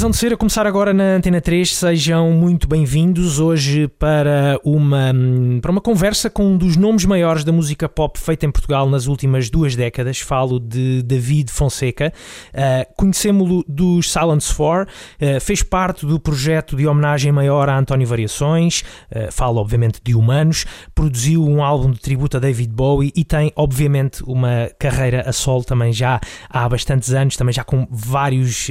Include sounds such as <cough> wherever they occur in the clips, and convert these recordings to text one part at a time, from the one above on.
Razão de ser a começar agora na Antena 3, sejam muito bem-vindos hoje para uma, para uma conversa com um dos nomes maiores da música pop feita em Portugal nas últimas duas décadas. Falo de David Fonseca. Uh, Conhecemos-lo dos Silence 4, uh, fez parte do projeto de homenagem maior a António Variações, uh, falo obviamente de Humanos, produziu um álbum de tributo a David Bowie e tem obviamente uma carreira a solo também já há bastantes anos, também já com vários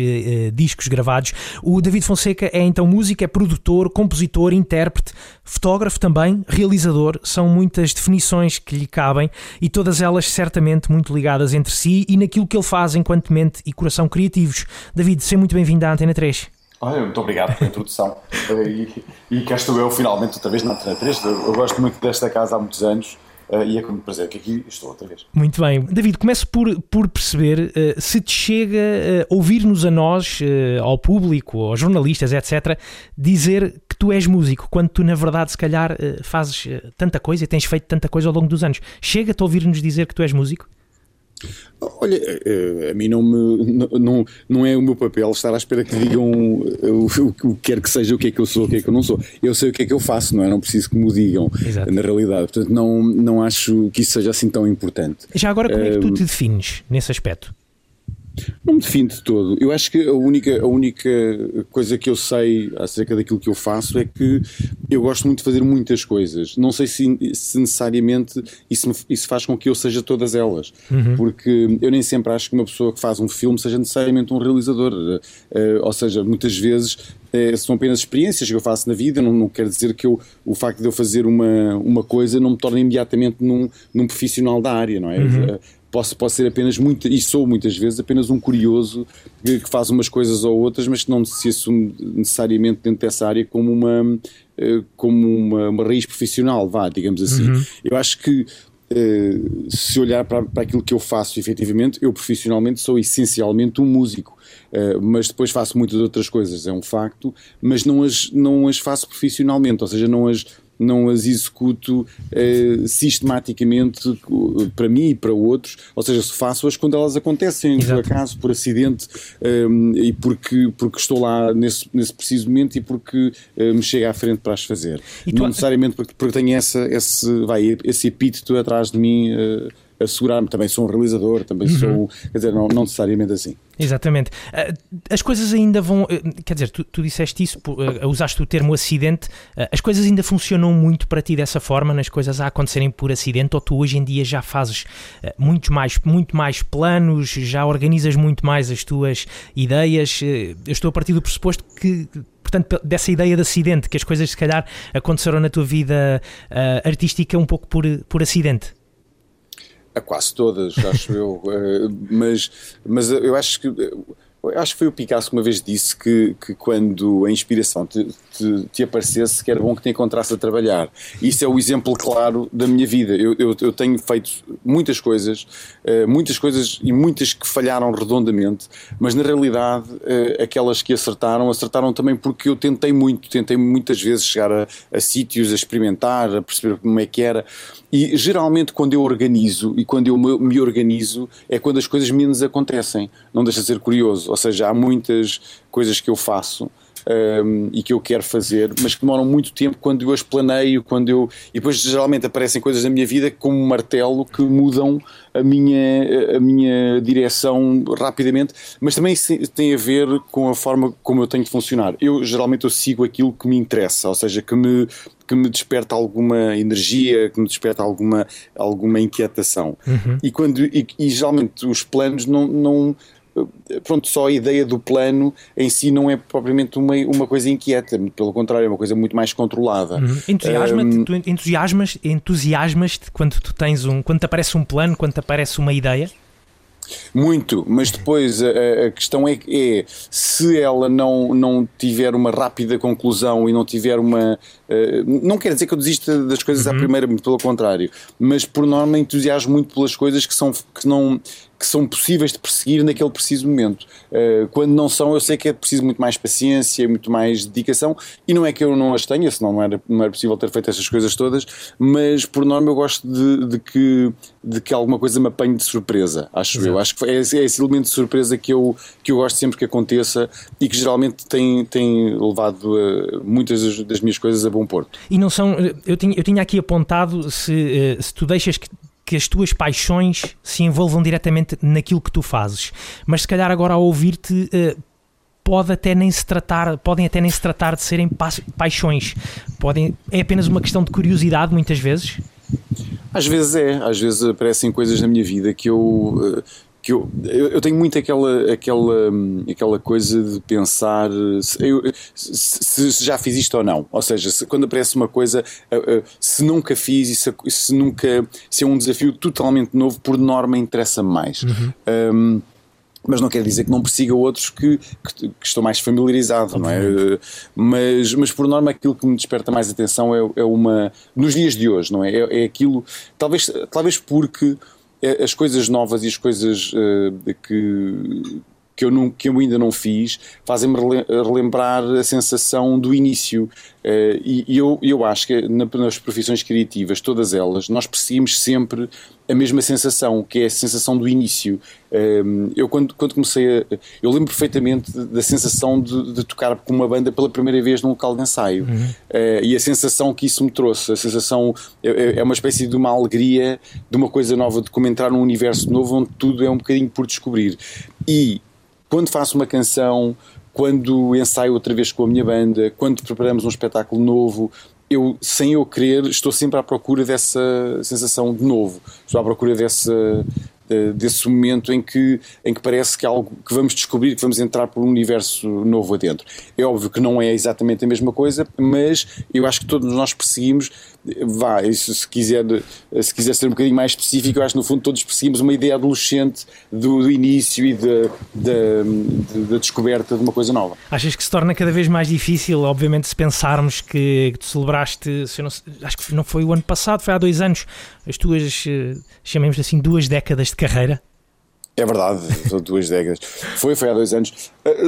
discos gravados O David Fonseca é então músico, é produtor, compositor, intérprete, fotógrafo também, realizador. São muitas definições que lhe cabem e todas elas certamente muito ligadas entre si e naquilo que ele faz enquanto mente e coração criativos. David, seja muito bem-vindo à Antena 3. Olha, muito obrigado pela introdução. <laughs> e, e cá estou eu finalmente outra vez na Antena 3. Eu gosto muito desta casa há muitos anos. Uh, e é com muito prazer que aqui estou outra vez. Muito bem. David, começo por, por perceber uh, se te chega uh, ouvir-nos a nós, ao público, aos jornalistas, etc., dizer que tu és músico, quando tu, na verdade, se calhar fazes tanta coisa e tens feito tanta coisa ao longo dos anos. Chega-te a ouvir-nos dizer que tu és músico? Olha, eh, a mim não, me, não, não é o meu papel estar à espera que digam o, o, que quer que seja o que é que eu sou, o que é que eu não sou. Eu sei o que é que eu faço, não é? Não preciso que me digam Exato. na realidade. Portanto, não, não acho que isso seja assim tão importante. Já agora, como é que tu te defines nesse aspecto? Não me defino de todo. Eu acho que a única, a única coisa que eu sei acerca daquilo que eu faço é que eu gosto muito de fazer muitas coisas. Não sei se, se necessariamente isso, me, isso faz com que eu seja todas elas. Uhum. Porque eu nem sempre acho que uma pessoa que faz um filme seja necessariamente um realizador. Uh, ou seja, muitas vezes uh, são apenas experiências que eu faço na vida. Não, não quer dizer que eu, o facto de eu fazer uma, uma coisa não me torne imediatamente num, num profissional da área, não é? Uhum posso, posso ser apenas muito, e sou muitas vezes apenas um curioso que, que faz umas coisas ou outras, mas que não se assume necessariamente dentro dessa área como uma, eh, como uma, uma raiz profissional, vá, digamos assim. Uhum. Eu acho que Uh, se olhar para, para aquilo que eu faço efetivamente, eu profissionalmente sou essencialmente um músico, uh, mas depois faço muitas outras coisas, é um facto, mas não as, não as faço profissionalmente, ou seja, não as, não as executo uh, sistematicamente para mim e para outros, ou seja, se faço-as quando elas acontecem, Exato. por acaso, por acidente, um, eh, e porque, porque estou lá nesse, nesse preciso momento e porque uh, me chega à frente para as fazer. Não necessariamente porque, porque tenho essa, esse, vai, esse epíteto atrás de mim. Uh, assegurar-me, também sou um realizador, também uhum. sou, quer dizer, não, não necessariamente assim. Exatamente. Ah, as coisas ainda vão, eh, quer dizer, tu, tu disseste isso, eh, usaste o termo acidente, ah, as coisas ainda funcionam muito para ti dessa forma, nas coisas a acontecerem por acidente, ou tu hoje em dia já fazes ah, muito mais, muito mais planos, já organizas muito mais as tuas ideias. Eh, eu estou a partir do pressuposto que portanto, dessa ideia de acidente, que as coisas se calhar aconteceram na tua vida uh, artística um pouco por, por acidente. A quase todas, acho eu. <laughs> Eh, mas, mas eu acho que. Acho que foi o Picasso que uma vez disse que, que quando a inspiração te, te, te, aparecesse, que era bom que te encontrasse a trabalhar. Isso é o exemplo claro da minha vida. Eu, eu, eu tenho feito muitas coisas, uh, muitas coisas e muitas que falharam redondamente, mas na realidade uh, aquelas que acertaram, acertaram também porque eu tentei muito, tentei muitas vezes chegar a, a sítios, a experimentar, a perceber como é que era. E geralmente quando eu organizo e quando eu me organizo é quando as coisas menos acontecem. Não deixa de ser curioso. Ou seja, há muitas coisas que eu faço um, e que eu quero fazer, mas que demoram muito tempo quando eu as planeio, quando eu. E depois geralmente aparecem coisas na minha vida como um martelo que mudam a minha, a minha direção rapidamente, mas também tem a ver com a forma como eu tenho de funcionar. Eu geralmente eu sigo aquilo que me interessa, ou seja, que me que me desperta alguma energia, que me desperta alguma, alguma inquietação. Uhum. E, quando, e, e, geralmente os planos não, não pronto, só a ideia do plano em si não é propriamente uma, uma coisa inquieta, pelo contrário, é uma coisa muito mais controlada. Uhum. Entusiasma-te, um, tu entusiasmas, entusiasmas-te quando tu tens um, quando te aparece um plano, quando te aparece uma ideia? Muito, mas depois a, a questão é, é, se ela não, não tiver uma rápida conclusão e não tiver uma. Uh, não quer dizer que eu desista das coisas uhum. à primeira, pelo contrário, mas por norma entusiasmo muito pelas coisas que, são, que, não, que são possíveis de perseguir naquele preciso momento. Uh, quando não são, eu sei que é preciso muito mais paciência, muito mais dedicação, e não é que eu não as tenha, senão não era, não era possível ter feito essas coisas todas, mas por norma eu gosto de, de que, de que alguma coisa me apanhe de surpresa, acho Exato. eu. Acho que é, é, esse elemento de surpresa que eu, que eu gosto sempre que aconteça e que geralmente tem, tem levado uh, muitas das, das minhas coisas a bom porto. E não são, eu tinha, eu tinha aqui apontado se, se tu deixas que que as tuas paixões se envolvam diretamente naquilo que tu fazes. Mas se calhar agora ao ouvir-te uh, pode até nem se tratar, podem até nem se tratar de serem pa paixões. Podem, é apenas uma questão de curiosidade muitas vezes. Às vezes é, às vezes aparecem coisas na minha vida que eu eh, que eu, eu, tenho muito aquela, aquela, aquela coisa de pensar se, eu, se, se, já fiz isto ou não. Ou seja, se, quando aparece uma coisa, eh, eh, se nunca fiz e se, se, nunca se é um desafio totalmente novo, por norma interessa-me mais. Uhum. Um, mas não quer dizer que não persiga outros que, que, que estou mais familiarizado, não é? Mas, mas por norma aquilo que me desperta mais atenção é, é uma. nos dias de hoje, não é? É, é aquilo. Talvez, talvez porque as coisas novas e as coisas uh, que, que eu, não, que eu ainda não fiz fazem-me relembrar a sensação do início. Uh, e, e eu, eu acho que nas profissões criativas, todas elas, nós perseguimos sempre a mesma sensação, que é a sensação do início. Uh, eu, quando, quando comecei a. Eu lembro perfeitamente da sensação de, de, tocar com uma banda pela primeira vez num local de ensaio. Uhum. Uh, e a sensação que isso me trouxe. A sensação. É, é, é, uma espécie de uma alegria, de uma coisa nova, de como entrar num universo novo onde tudo é um bocadinho por descobrir. E quando faço uma canção, quando ensaio outra vez com a minha banda, quando preparamos um espetáculo novo, eu, sem eu querer, estou sempre à procura dessa sensação de novo, estou à procura dessa, desse momento em que, em que parece que algo que vamos descobrir, que vamos entrar por um universo novo adentro. É óbvio que não é exatamente a mesma coisa, mas eu acho que todos nós perseguimos, vá, isso, se, quiser, se quiser ser um bocadinho mais específico, eu acho que no fundo todos perseguimos uma ideia adolescente do, do início e da descoberta de uma coisa nova. Achas que se torna cada vez mais difícil, obviamente, se pensarmos que, que tu celebraste, não, acho que não foi o ano passado, foi há dois anos, as tuas, eh, chamemos assim, duas décadas de carreira? É verdade, duas décadas. Foi, foi há dois anos. Eh,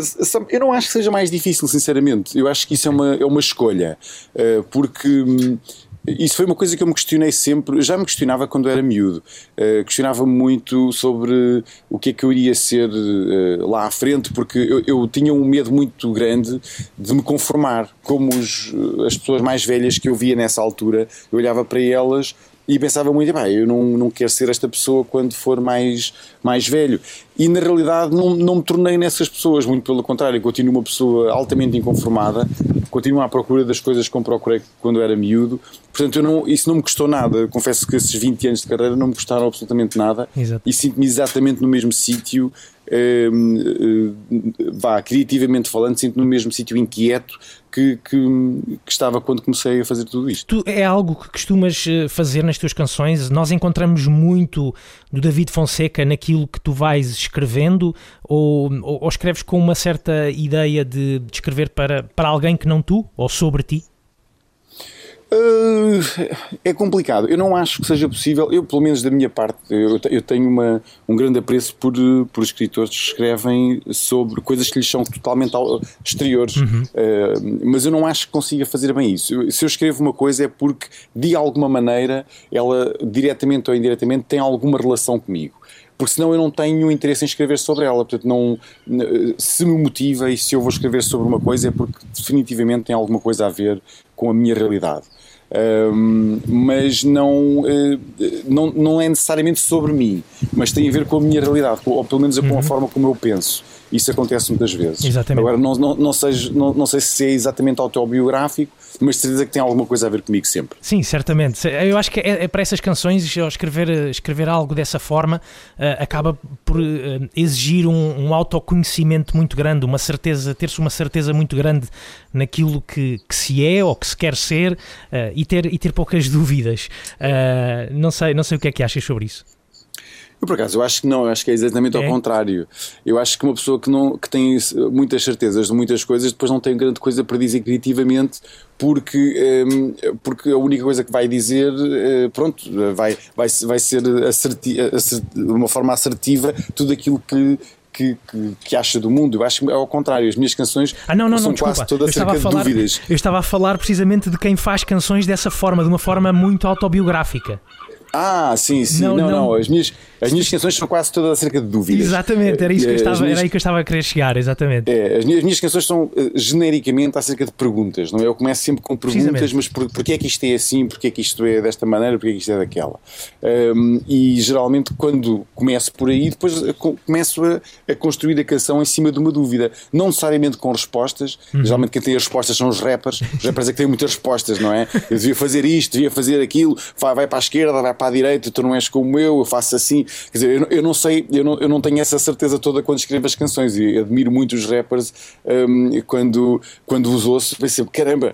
eu não acho que seja mais difícil, sinceramente. Eu acho que isso é uma, é uma escolha. Eh, porque hum, isso foi uma coisa que eu me questionei sempre. Já me questionava quando era miúdo. Uh, questionava muito sobre o que é que eu iria ser uh, lá à frente, porque eu, eu, tinha um medo muito grande de me conformar. Como os, as pessoas mais velhas que eu via nessa altura, eu olhava para elas e pensava muito, bem, eu não, não quero ser esta pessoa quando for mais, mais velho. E na realidade não, não me tornei nessas pessoas, muito pelo contrário, continuo uma pessoa altamente inconformada, continuo à procura das coisas que procurei quando era miúdo, portanto eu não, isso não me custou nada. Confesso que esses 20 anos de carreira não me custaram absolutamente nada Exato. e sinto-me exatamente no mesmo sítio vá, criativamente falando, sinto no mesmo sítio inquieto que, que, que, estava quando comecei a fazer tudo isto. Tu, é algo que costumas eh, fazer nas tuas canções? Nós encontramos muito do David Fonseca naquilo que tu vais escrevendo ou, ou, ou escreves com uma certa ideia de, de escrever para, para alguém que não tu ou sobre ti? Uh, é complicado. Eu não acho que seja possível. Eu, pelo menos da minha parte, eu, eu tenho uma, um grande apreço por, por escritores que escrevem sobre coisas que lhes são totalmente exteriores. Uhum. Uh, mas eu não acho que consiga fazer bem isso. Se eu escrevo uma coisa é porque, de alguma maneira, ela, diretamente ou indiretamente, tem alguma relação comigo porque senão eu não tenho interesse em escrever sobre ela. Portanto, não, se me motiva e se eu vou escrever sobre uma coisa é porque definitivamente tem alguma coisa a ver com a minha realidade. Um, mas não, uh, não, não é necessariamente sobre mim, mas tem a ver com a minha realidade, ou pelo menos com uhum. a forma como eu penso. Isso acontece muitas vezes. Exatamente. Agora, não, não, não, seja, não, não sei se é exatamente autobiográfico, mas certeza que tem alguma coisa a ver comigo sempre. Sim, certamente. Eu acho que é, é para essas canções, escrever, escrever algo dessa forma uh, acaba por uh, exigir um, um, autoconhecimento muito grande, uma certeza, ter-se uma certeza muito grande naquilo que, que, se é ou que se quer ser uh, e, ter, e ter poucas <laughs> dúvidas. não, sei, não sei o que é que achas sobre isso. Eu, por acaso, eu acho que não, eu acho que é exatamente ao É? contrário. Eu acho que uma pessoa que, não, que tem muitas certezas de muitas coisas, depois não tem grande coisa para dizer criativamente, porque, hum, porque a única coisa que vai dizer, eh, pronto, vai, vai, vai ser asserti, assert- de uma forma assertiva tudo aquilo que. Que, que, que acha do mundo, eu acho que é ao contrário. As minhas canções Ah, não, não, são não, quase todas acerca de falar, dúvidas. eu estava a falar precisamente de quem faz canções dessa forma, de uma forma muito autobiográfica. Ah, sim, sim. Não, Não, não. não. As, minhas, as minhas canções são quase todas acerca de dúvidas. Exatamente, era, isso que eu Eh, estava, minhas- era aí que eu estava a querer chegar, exatamente. É, as, minhas, as minhas canções são eh, genericamente acerca de perguntas, não é? Eu começo sempre com perguntas, mas por, porquê é que isto é assim, porquê é que isto é desta maneira, porquê é que isto é daquela? Ahm, e geralmente quando começo por aí, depois eh, co- começo a, a construir a canção em cima de uma dúvida, não necessariamente com respostas, Uhum. geralmente quem tem as respostas são os rappers, os rappers é que têm muitas respostas, não é? Eu devia fazer isto, devia fazer aquilo, vai, vai para a esquerda, vai para a direita, tu não és como eu, eu faço assim. Quer dizer, eu, não- eu não sei, eu não, eu não tenho essa certeza toda quando escrevo as canções e admiro muito os rappers hum, quando, quando os ouço, pensei, caramba,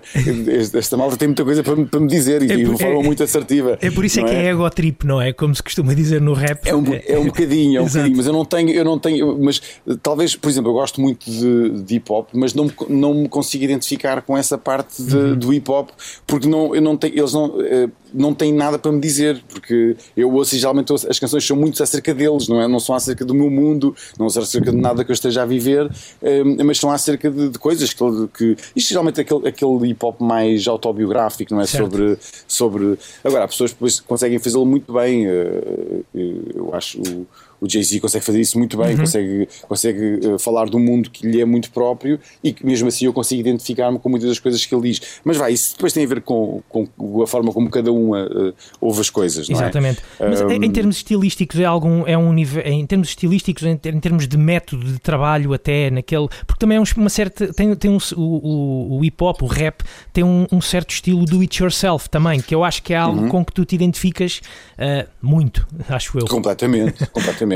esta malta tem muita coisa para, me- para me dizer e É de por- uma forma é- muito assertiva. É por isso é que é ego trip, não é? Como se costuma dizer no rap. É um, é um bocadinho, é um <laughs> bocadinho, mas eu não tenho, eu não tenho, mas talvez, por exemplo, eu gosto muito de, de hip hop, mas não me, não me consigo identificar com essa parte de- Uhum. do hip hop, porque não, eu não tenho, eles não, eh, não têm nada para me dizer, porque eu ouço e geralmente ouço- as canções são muito acerca deles, não é? Não são acerca do meu mundo, não são acerca de nada que eu esteja a viver, eh, mas são acerca de, de coisas que, que isto geralmente é aquele, aquele hip hop mais autobiográfico, não é? Certo. Sobre, sobre. Agora, há pessoas que conseguem fazê-lo muito bem. eh, eh, Eu acho o, o Jay-Z consegue fazer isso muito bem, consegue, consegue eh, falar do mundo que lhe é muito próprio e que mesmo assim eu consigo identificar-me com muitas das coisas que ele diz. Mas vai, isso depois tem a ver com, com a forma como cada um eh, ouve as coisas, não é? Exatamente. Mas em, em termos estilísticos é algum é um nível em termos estilísticos em, ter- em termos de método de trabalho até naquele porque também é um- uma certa tem tem um, o, o- o hip hop o rap tem um, um certo estilo do it yourself também que eu acho que é algo Uhum. com que tu te identificas ah, muito acho eu. Completamente, completamente.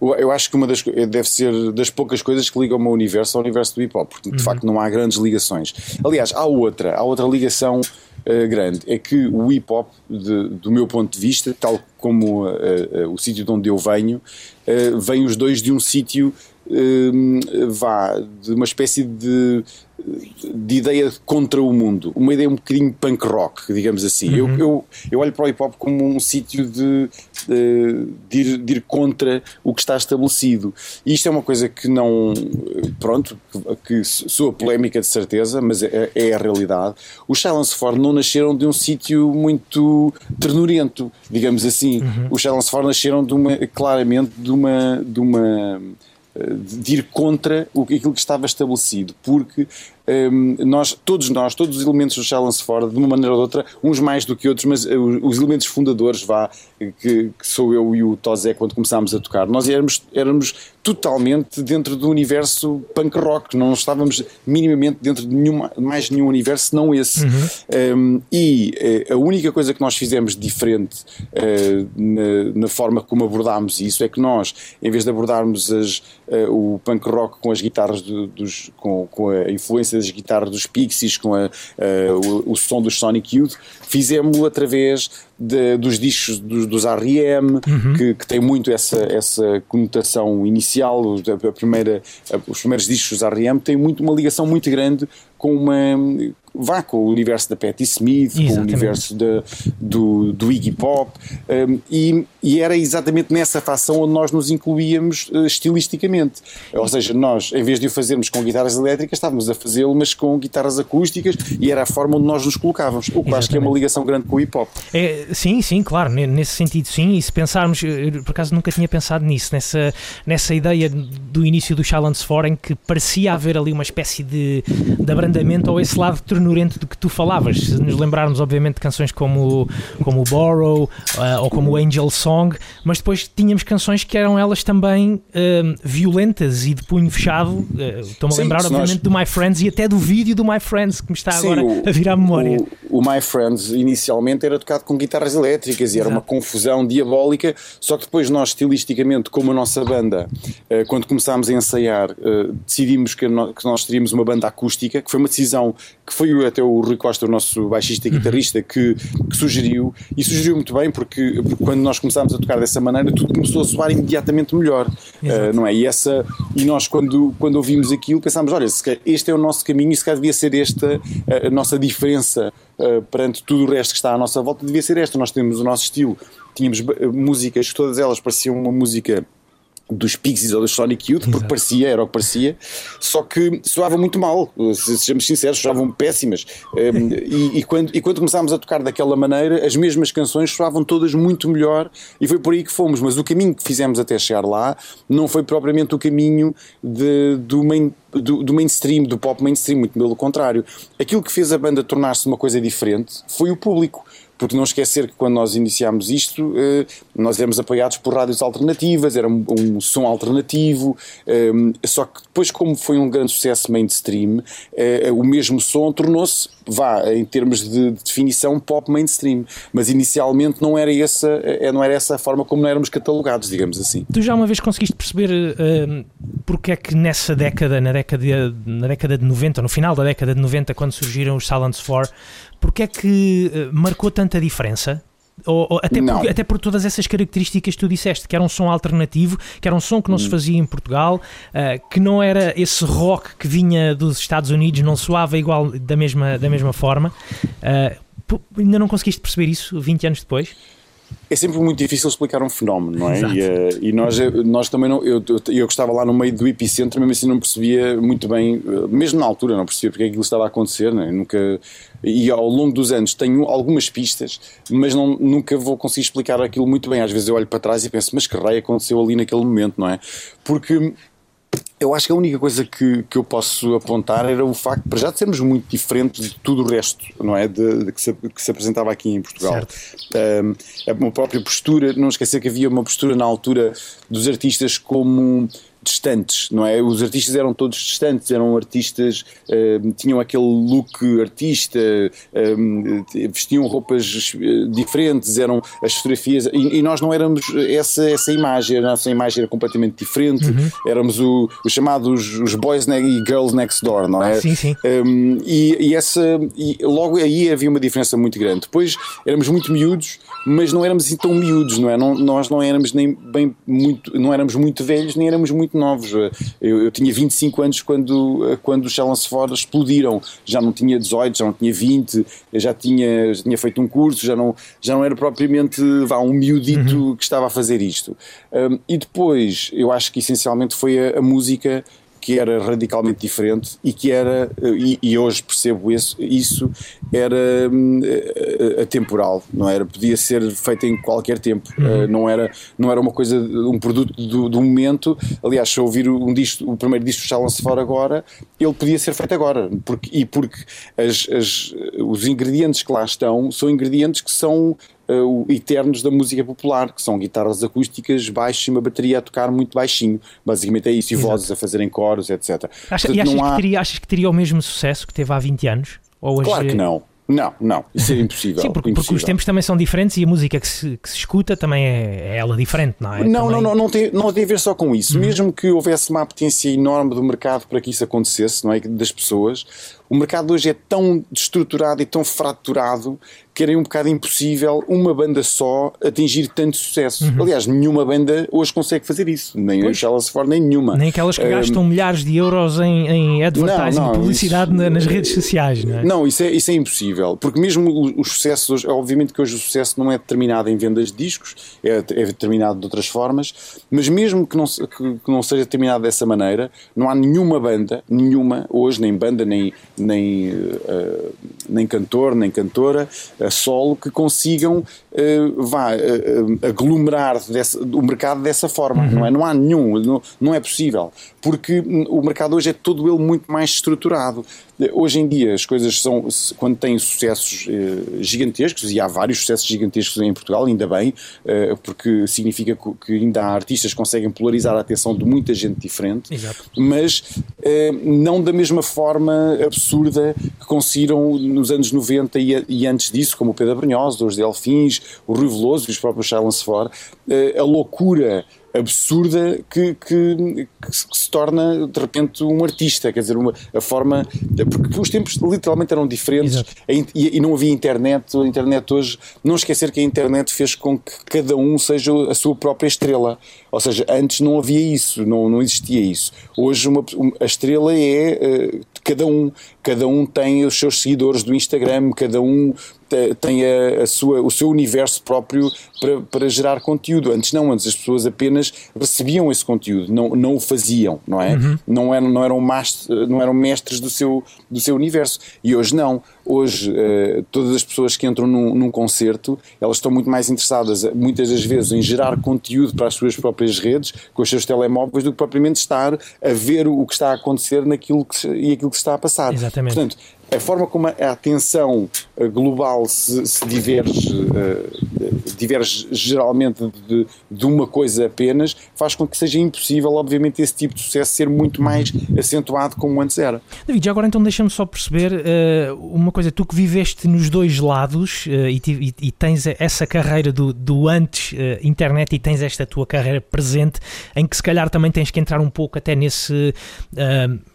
Eu, eu acho que uma das co- deve ser das poucas coisas que ligam o meu universo ao universo do hip hop, porque de facto não há grandes ligações. Aliás, há outra, há outra ligação eh, grande, é que o hip hop, de- do meu ponto de vista, tal como eh, eh, o sítio de onde eu venho, eh, vem os dois de um sítio eh, vá de uma espécie de de ideia contra o mundo, uma ideia um bocadinho punk rock, digamos assim. Eu, eu, eu olho para o hip hop como um sítio de, de, ir, de ir contra o que está estabelecido. E isto é uma coisa que não. Pronto, que, soa polémica de certeza, mas é, é a realidade. Os Silence Ford não nasceram de um sítio muito ternurento, digamos assim. Os Silence Ford nasceram de uma, claramente de uma. De uma de ir contra aquilo que estava estabelecido, porque nós, todos nós, todos os elementos do Challenge Ford, de uma maneira ou de outra, uns mais do que outros, mas uh, os elementos fundadores, vá, que, que sou eu e o Tozé quando começámos a tocar, nós éramos, éramos totalmente dentro do universo punk rock, não estávamos minimamente dentro de nenhuma, mais nenhum universo senão esse. Um, e uh, a única coisa que nós fizemos diferente uh, na, na, forma como abordámos isso é que nós, em vez de abordarmos as, uh, o punk rock com as guitarras do, dos, com, com, a influência das guitarras dos Pixies, com a, o, o, som dos Sonic Youth, fizemos-lo através de, dos discos dos, dos R.E.M., uhum. que, que, tem muito essa, essa conotação inicial, a primeira, os primeiros discos dos R.E.M. têm muito uma ligação muito grande com uma vá com o universo da Patti Smith, exatamente. com o universo da, do, do Iggy Pop, um, e, e, era exatamente nessa facção onde nós nos incluíamos uh, estilisticamente. Ou seja, nós, em vez de o fazermos com guitarras elétricas, estávamos a fazê-lo, mas com guitarras acústicas, e era a forma onde nós nos colocávamos. O que exatamente. acho que é uma ligação grande com o hip hop. É, sim, sim, claro, nesse sentido, sim. E se pensarmos, por acaso nunca tinha pensado nisso, nessa, nessa ideia do início do Challenge Foreign, que parecia haver ali uma espécie de, de abrandamento ou esse lado ternurento do que tu falavas. Se nos lembrarmos, obviamente, de canções como, como Borrow uh, ou como Angel Song, mas depois tínhamos canções que eram elas também uh, violentas e de punho fechado. Uh, Estou-me a lembrar, obviamente, nós... do My Friends e até do vídeo do My Friends, que me está Sim, agora o, a vir à memória. O, o My Friends inicialmente era tocado com guitarras elétricas e era uma confusão diabólica, só que depois nós, estilisticamente, como a nossa banda, uh, quando começámos a ensaiar, uh, decidimos que, no, que, nós teríamos uma banda acústica, que foi uma decisão que foi até o Rui Costa, o nosso baixista e uhum. guitarrista, que, que, sugeriu, e sugeriu muito bem, porque, porque, quando nós começámos a tocar dessa maneira, tudo começou a soar imediatamente melhor, não é? E, essa, e nós, quando, quando ouvimos aquilo, pensámos: olha, este é o nosso caminho e se calhar devia ser esta a nossa diferença uh, perante tudo o resto que está à nossa volta, devia ser esta. Nós temos o nosso estilo, tínhamos músicas, todas elas pareciam uma música dos Pixies ou dos Sonic Youth, porque Exato. parecia, era o que parecia, só que soava muito mal, sejamos sinceros, soavam péssimas. Um, <laughs> e, e, quando, e quando começámos a tocar daquela maneira, as mesmas canções soavam todas muito melhor e foi por aí que fomos. Mas o caminho que fizemos até chegar lá não foi propriamente o caminho de, do, main, do, do mainstream, do pop mainstream, muito pelo contrário. Aquilo que fez a banda tornar-se uma coisa diferente foi o público porque não esquecer que quando nós iniciámos isto, eh, nós éramos apoiados por rádios alternativas, era um, som alternativo, eh, só que depois, como foi um grande sucesso mainstream, eh, o mesmo som tornou-se, vá, em termos de definição, pop mainstream, mas inicialmente não era essa, não era essa a forma como não éramos catalogados, digamos assim. Tu já uma vez conseguiste perceber uh, porque é que nessa década, na década, na década de 90, no final da década de 90, quando surgiram os Silence 4, porque é que uh, marcou tanta diferença? Ou, ou até, por, até, por, todas essas características que tu disseste, que era um som alternativo, que era um som que não hum. se fazia em Portugal, uh, que não era esse rock que vinha dos Estados Unidos, não soava igual da mesma, da mesma forma. Uh, ainda não conseguiste perceber isso 20 anos depois? É sempre muito difícil explicar um fenómeno, não é? E, uh, e, nós, eh, nós também não. Eu, eu, eu estava lá no meio do epicentro, mesmo assim não percebia muito bem, eh, mesmo na altura, não percebia porque é aquilo estava a acontecer, não é? Nunca. E ao longo dos anos tenho algumas pistas, mas não, nunca vou conseguir explicar aquilo muito bem. Às vezes eu olho para trás e penso, mas que raio aconteceu ali naquele momento, não é? Porque eu acho que a única coisa que, que eu posso apontar era o facto, para já, de sermos muito diferentes de tudo o resto, não é? De, de que, se, que, se, apresentava aqui em Portugal. Um, a uma própria postura, não esquecer que havia uma postura na altura dos artistas como distantes, não é? Os artistas eram todos distantes, eram artistas, uh, tinham aquele look artista, uh, vestiam roupas eh, diferentes, eram as fotografias, e, e, nós não éramos essa, essa imagem, a nossa imagem era completamente diferente, uhum. éramos o, os chamados os boys e girls next door, não é? Sim, sim. Um, e, e, essa, e logo aí havia uma diferença muito grande. Depois éramos muito miúdos, mas não éramos assim tão miúdos, não é? Não, nós não éramos nem bem muito, não éramos muito velhos, nem éramos muito novos. Eu, eu tinha 25 anos quando, quando os Challenge Fora explodiram. Já não tinha 18, já não tinha 20, já tinha, já tinha feito um curso, já não, já não era propriamente vá, um miudito uhum. que estava a fazer isto. Um, e depois, eu acho que essencialmente foi a, a música que era radicalmente diferente e que era, e, e hoje percebo isso, isso era uh, atemporal, não era? Podia ser feito em qualquer tempo, uhum. uh, não, era, não era uma coisa, um produto do, do momento. Aliás, se eu ouvir um disco, o primeiro disco do Challenge fora agora, ele podia ser feito agora, porque, e porque as, as, os ingredientes que lá estão são ingredientes que são uh, eternos da música popular, que são guitarras acústicas, baixo e uma bateria a tocar muito baixinho. Basicamente é isso, e Exato. vozes a fazerem coros, etc. Acha, Portanto, e achas, há... que teria, achas que teria o mesmo sucesso que teve há 20 anos? Ou hoje... Claro que não. Não, não, isso é <laughs> impossível. Sim, porque, porque, os tempos também são diferentes e a música que se, que se escuta também é, é, ela diferente, não é? Não, também... não, não, não tem, não tem a ver só com isso. Uhum. Mesmo que houvesse uma apetência enorme do mercado para que isso acontecesse, não é? Das pessoas, o mercado hoje é tão destruturado e tão fraturado que era um bocado impossível uma banda só atingir tanto sucesso. Uhum. Aliás, nenhuma banda hoje consegue fazer isso, nem pois. a se for, nem nenhuma. Nem aquelas que um, gastam milhares de euros em, em advertising, não, não, publicidade isso, nas redes sociais, não é? Não, isso é, isso é impossível, porque mesmo os sucessos, obviamente que hoje o sucesso não é determinado em vendas de discos, é, é determinado de outras formas, mas mesmo que não, que, que não seja determinado dessa maneira, não há nenhuma banda, nenhuma, hoje, nem banda, nem, nem, uh, nem cantor, nem cantora, a solo que consigam uh, vá, uh, aglomerar desse, o mercado dessa forma, uhum. não é? Não há nenhum, não, não é possível, porque o mercado hoje é todo ele muito mais estruturado. Hoje em dia as coisas são, quando têm sucessos uh, gigantescos, e há vários sucessos gigantescos em Portugal, ainda bem, uh, porque significa que ainda há artistas que conseguem polarizar a atenção de muita gente diferente, Exato. mas uh, não da mesma forma absurda que conseguiram nos anos 90 e, e antes disso, como o Pedro Brunhosa, os Delfins, o Rui Veloso e os próprios Charles Ford, a loucura absurda que, que, que, se torna de repente um artista, quer dizer, uma, a forma. Porque os tempos literalmente eram diferentes e, e, não havia internet. A internet hoje, não esquecer que a internet fez com que cada um seja a sua própria estrela. Ou seja, antes não havia isso, não, não existia isso. Hoje uma, a estrela é uh, cada um, cada um tem os seus seguidores do Instagram, cada um tem a, a, sua, o seu universo próprio para, para gerar conteúdo. Antes não, antes as pessoas apenas recebiam esse conteúdo, não, não o faziam, não é? Uhum. Não, eram, não, eram master, não eram mestres do seu, do seu universo. E hoje não. Hoje, uh, todas as pessoas que entram num, num, concerto, elas estão muito mais interessadas, muitas das vezes, em gerar conteúdo para as suas próprias redes, com os seus telemóveis, do que propriamente estar a ver o que está a acontecer naquilo que, e aquilo que está a passar. Exatamente. Portanto, a forma como a atenção eh, global se, se diverge, uh, diverge geralmente de, de, uma coisa apenas, faz com que seja impossível, obviamente, esse tipo de sucesso ser muito mais acentuado como antes era. David, já agora então deixa-me só perceber uh, uma coisa, tu que viveste nos dois lados e, e, tens essa carreira do, do antes internet e tens esta tua carreira presente, em que se calhar também tens que entrar um pouco até nesse,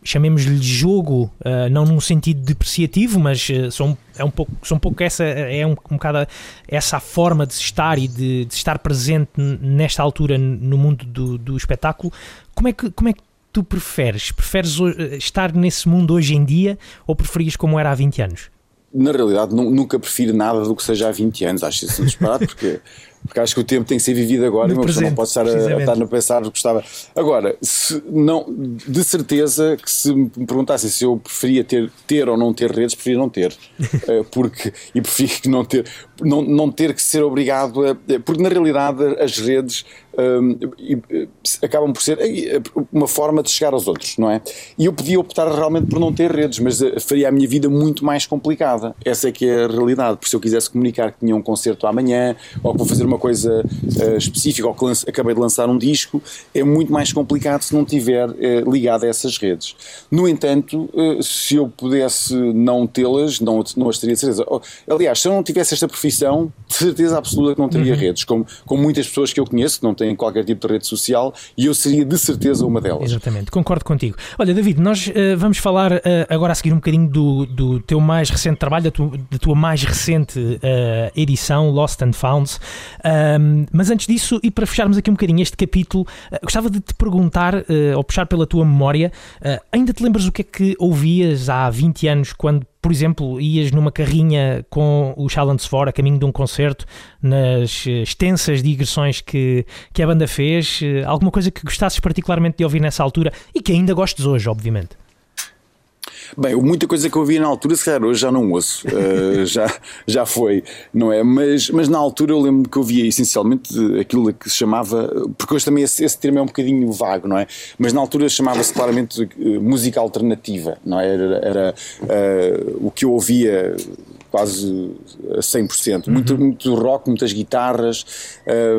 chamemos-lhe jogo, não num sentido de depreciativo, mas uh, são, é um pouco, são um pouco essa, é um, um bocado essa forma de estar e de, de estar presente nesta altura no mundo do, do espetáculo. Como é que, como é que tu preferes? Preferes eh, estar nesse mundo hoje em dia ou preferias como era há 20 anos? Na realidade, nunca prefiro nada do que seja há 20 anos. Acho isso disparado porque porque acho que o tempo tem que ser vivido agora no e uma presente, pessoa não pode estar a, a, estar a pensar o que estava. Agora, se, não, de certeza que se me perguntassem se eu preferia ter, ter ou não ter redes, preferia não ter. uh, <laughs> porque, e preferia que não ter, não, não ter que ser obrigado a. Porque na realidade as redes um, acabam por ser uma forma de chegar aos outros, não é? E eu podia optar realmente por não ter redes, mas eh, faria a minha vida muito mais complicada. Essa é que é a realidade. Porque se eu quisesse comunicar que tinha um concerto amanhã, ou que vou fazer uma coisa uh, específica, ou que lance, acabei de lançar um disco, é muito mais complicado se não tiver uh, ligado a essas redes. No entanto, uh, se eu pudesse não tê-las, não, não as teria de certeza. Oh, aliás, se eu não tivesse esta profissão, de certeza absoluta que não teria uhum. redes, como, como muitas pessoas que eu conheço que não têm qualquer tipo de rede social, e eu seria de certeza uma delas. Exatamente, concordo contigo. Olha, David, nós vamos falar agora a seguir um bocadinho do, do teu mais recente trabalho, da, tu, da tua mais recente edição, Lost and Found. Um, mas antes disso, e para fecharmos aqui um bocadinho este capítulo, uh, gostava de te perguntar, uh, ou puxar pela tua memória, uh, ainda te lembras o que é que ouvias há 20 anos quando por exemplo, ias numa carrinha com o Challenge For a caminho de um concerto, nas extensas digressões que, que a banda fez, alguma coisa que gostasses particularmente de ouvir nessa altura e que ainda gostes hoje, obviamente? Bem, muita coisa que eu ouvia na altura, se calhar hoje já não ouço, uh, <laughs> já, já foi, não é? Mas, mas na altura eu lembro que eu ouvia essencialmente aquilo que se chamava, porque hoje também esse, esse termo é um bocadinho vago, não é? Mas na altura chamava-se claramente uh, música alternativa, não é? Era, era uh, o que eu ouvia quase a 100%. Uhum. Muito, muito rock, muitas guitarras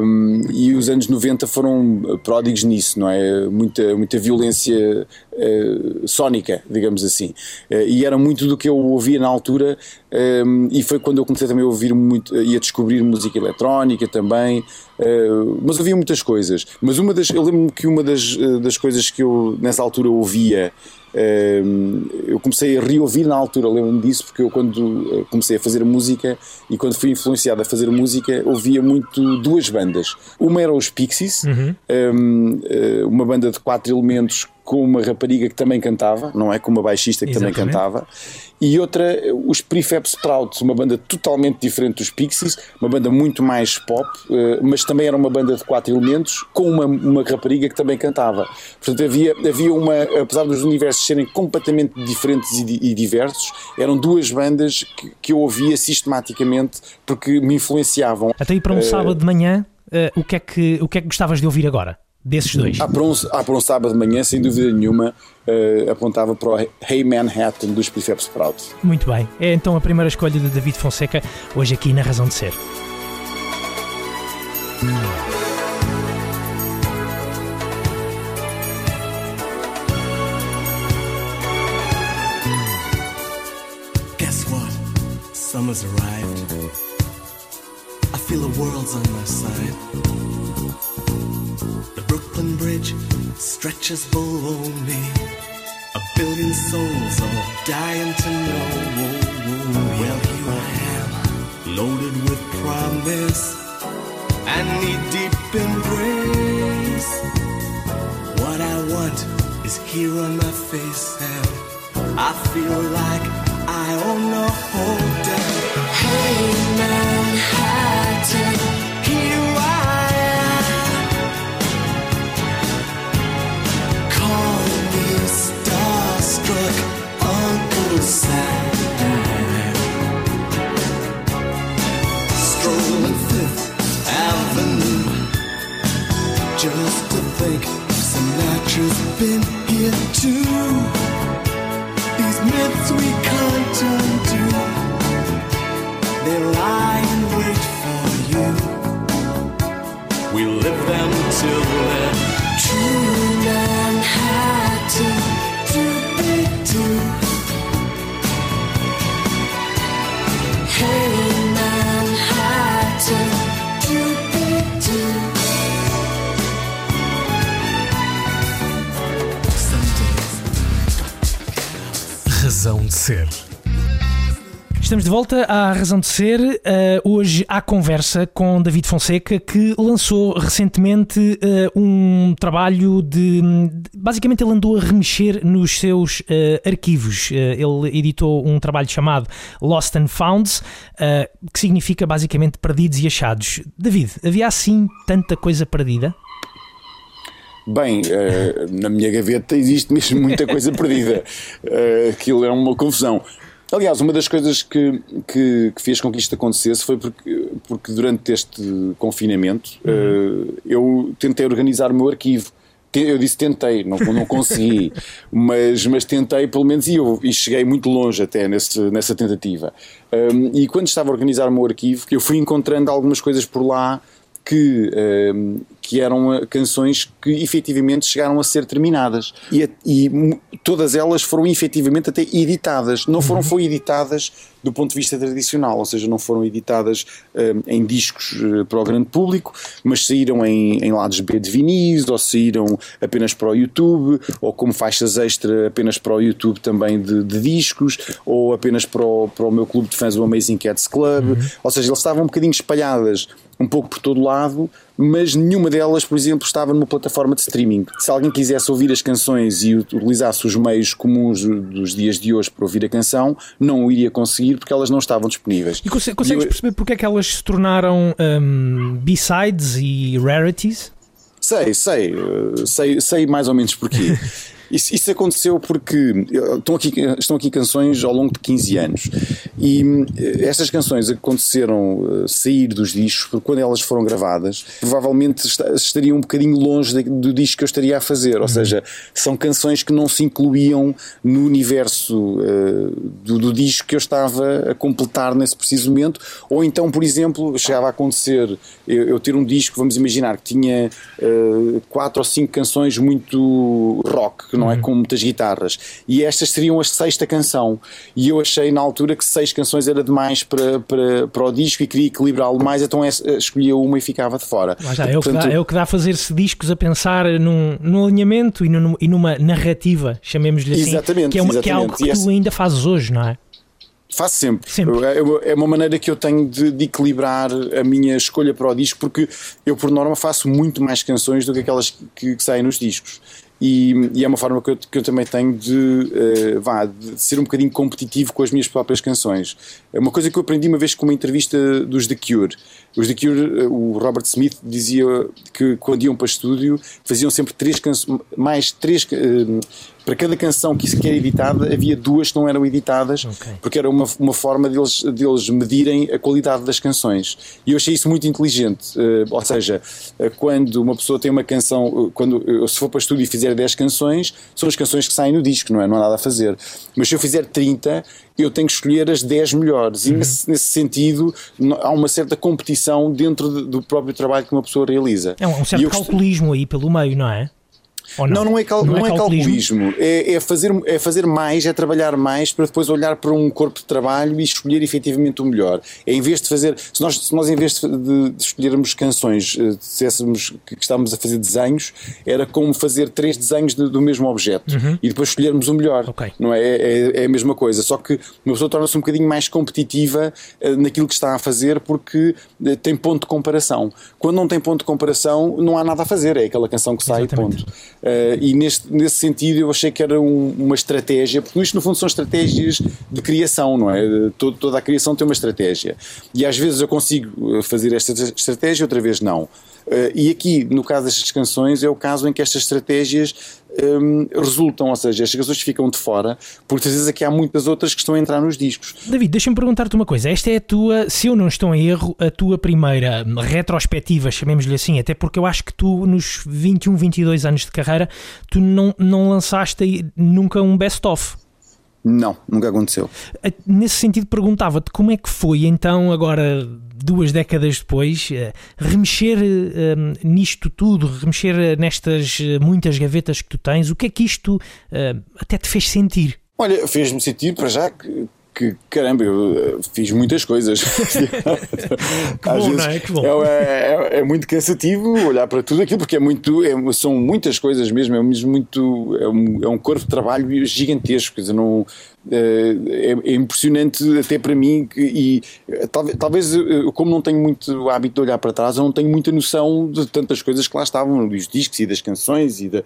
um, e os anos 90 foram pródigos nisso, não é? Muita, muita violência uh, sónica, digamos assim. Uh, e era muito do que eu ouvia na altura um, e foi quando eu comecei também a ouvir muito e a descobrir música eletrónica também. Uh, mas ouvia muitas coisas. Mas uma das, eu lembro-me que uma das, das coisas que eu nessa altura ouvia eu comecei a reouvir na altura, lembro-me disso, porque eu quando eh, comecei a fazer música e quando fui influenciado a fazer música, ouvia muito duas bandas. Uma era os Pixies, uhum. Eh, uma banda de quatro elementos com uma rapariga que também cantava, não é? Com uma baixista que Exatamente. também cantava. E outra, os Prefab Sprouts, uma banda totalmente diferente dos Pixies, uma banda muito mais pop, eh, mas também era uma banda de quatro elementos, com uma, uma rapariga que também cantava. Portanto, havia, havia uma, apesar dos universos serem completamente diferentes e, e diversos, eram duas bandas que, que, eu ouvia sistematicamente porque me influenciavam. Até aí para um uh, sábado de manhã, uh, o, que é que, o que é que gostavas de ouvir agora? Desses dois? Ah, para um, ah, para um sábado de manhã, sem dúvida nenhuma, uh, apontava para o Hey Manhattan dos Prefab Sprouts. Muito bem. É então a primeira escolha de David Fonseca, hoje aqui na Razão de Ser. Summer's arrived. I feel the world's on my side. Bridge stretches below me. A billion souls all dying to know. Well, here I am, loaded with promise and knee deep in grace. What I want is here on my face, and I feel like I own the whole day. Hey, Manhattan, think Sinatra's been here too. These myths we can't undo. They lie in wait for you. We live them till they're Estamos de volta à Razão de Ser. eh, hoje à conversa com David Fonseca, que lançou recentemente eh, um trabalho de. de- Basicamente, ele andou a remexer nos seus eh, arquivos. Ele editou um trabalho chamado Lost and Found, eh, que significa basicamente perdidos e achados. David, havia assim tanta coisa perdida? Bem, na minha gaveta existe mesmo muita coisa perdida. <laughs> Aquilo é uma confusão. Aliás, uma das coisas que, que, que fez com que isto acontecesse foi porque, porque durante este confinamento eh, eu tentei organizar o meu arquivo. Eu disse tentei, não, não consegui, <laughs> mas, mas tentei pelo menos e, eu, e cheguei muito longe até nesse, nessa tentativa. Um, e quando estava a organizar o meu arquivo, eu fui encontrando algumas coisas por lá que, ehm, que eram eh, canções que efetivamente chegaram a ser terminadas. E, e todas elas foram efetivamente até editadas. Não foram foi editadas do ponto de vista tradicional, ou seja, não foram editadas ehm, em discos eh, para o grande público, mas saíram em, em lados B de vinis, ou saíram apenas para o YouTube, ou como faixas extra apenas para o YouTube também de, de discos, ou apenas para o, para o meu clube de fãs, o Amazing Cats Club. Ou seja, eles estavam um bocadinho espalhadas um pouco por todo lado, mas nenhuma delas, por exemplo, estava numa plataforma de streaming. Se alguém quisesse ouvir as canções e utilizasse os meios comuns dos dias de hoje para ouvir a canção, não o iria conseguir porque elas não estavam disponíveis. E conse- consegues E eu- perceber porque é que elas se tornaram hum, B-sides e rarities? Sei, sei, eh, sei, sei mais ou menos porquê. <laughs> Isso, isso aconteceu porque eh, estão aqui, estão aqui canções ao longo de 15 anos. E hum, estas canções aconteceram eh, sair dos discos porque quando elas foram gravadas provavelmente esta- estariam um bocadinho longe do disco que eu estaria a fazer, ou seja, são canções que não se incluíam no universo eh, do, do disco que eu estava a completar nesse preciso momento, ou então, por exemplo, chegava a acontecer eu, eu ter um disco, vamos imaginar, que tinha eh, quatro ou cinco canções muito rock, que não é com muitas guitarras, e estas seriam a sexta canção, e eu achei na altura que seis canções era demais para, para, para o disco e queria equilibrá-lo mais, então essa- escolhia uma e ficava de fora. Lá está, é, o que Portanto, dá, é o que dá a fazer-se discos a pensar num, num alinhamento e, num- e numa narrativa, chamemos-lhe assim, Exatamente, que, é uma- que é algo que tu ainda fazes hoje, não é? Faço sempre. Sempre. É uma- É uma maneira que eu tenho de, de equilibrar a minha escolha para o disco, porque eu, por norma, faço muito mais canções do que aquelas que, que saem nos discos. E, e é uma forma que eu, que eu também tenho de, eh, vá, de ser um bocadinho competitivo com as minhas próprias canções. É uma coisa que eu aprendi uma vez com uma entrevista dos The Cure. Os The Cure, eh, o Robert Smith dizia que quando iam para estúdio faziam sempre três canções, mais três. eh, para cada canção que sequer editada, havia duas que não eram editadas, Ok. porque era uma, uma forma deles, deles medirem a qualidade das canções. E eu achei isso muito inteligente. Eh, ou seja, quando uma pessoa tem uma canção, quando se for para estúdio e fizer 10 canções, são as canções que saem no disco, não é? Não há nada a fazer. Mas se eu fizer 30, eu tenho que escolher as 10 melhores. E nesse, nesse sentido, há uma certa competição dentro de- do próprio trabalho que uma pessoa realiza. É um, certo calculismo aí pelo meio, não é? Ou Não, não é, cal, não é calculismo, é, é, fazer, é fazer mais, é trabalhar mais para depois olhar para um corpo de trabalho e escolher efetivamente o melhor. É em vez de fazer, se nós, se nós em vez de, de escolhermos canções, eh, dissessemos que, que estávamos a fazer desenhos, era como fazer três desenhos de, do mesmo objeto Uhum. e depois escolhermos o melhor. Ok. Não é? É, é a mesma coisa, só que uma pessoa torna-se um bocadinho mais competitiva eh, naquilo que está a fazer porque eh, tem ponto de comparação. Quando não tem ponto de comparação, não há nada a fazer, é aquela canção que sai, Exatamente. ponto. Uh, e neste, nesse sentido eu achei que era um- uma estratégia, porque isto no fundo são estratégias de criação, não é? Todo- toda a criação tem uma estratégia. E às vezes eu consigo uh, fazer esta estratégia, outra vez não. Uh, e aqui, no caso destas canções, é o caso em que estas estratégias um, resultam, ou seja, estas canções ficam de fora, porque às vezes aqui há muitas outras que estão a entrar nos discos. David, deixa-me perguntar-te uma coisa. Esta é a tua, se eu não estou em erro, a tua primeira retrospectiva, chamemos-lhe assim, até porque eu acho que tu, nos 21, 22 anos de carreira, tu não, não lançaste nunca um best-of. Não, nunca aconteceu. Nesse sentido, perguntava-te como é que foi, então, agora, duas décadas depois, eh, remexer eh, nisto tudo, remexer nestas eh, muitas gavetas que tu tens, o que é que isto até te fez sentir? Olha, fez-me sentir para já que, que, caramba, eu eh, fiz muitas coisas. <laughs> <laughs> que bom, não é? Que bom. É, é- é muito cansativo olhar para tudo aquilo, porque é muito, é- são muitas coisas mesmo, é mesmo muito, é um, é um corpo de trabalho gigantesco, quer dizer, não, é, é impressionante até para mim que, e eh, talvez, eu, como não tenho muito hábito de olhar para trás, eu não tenho muita noção de tantas coisas que lá estavam, dos discos e das canções e da-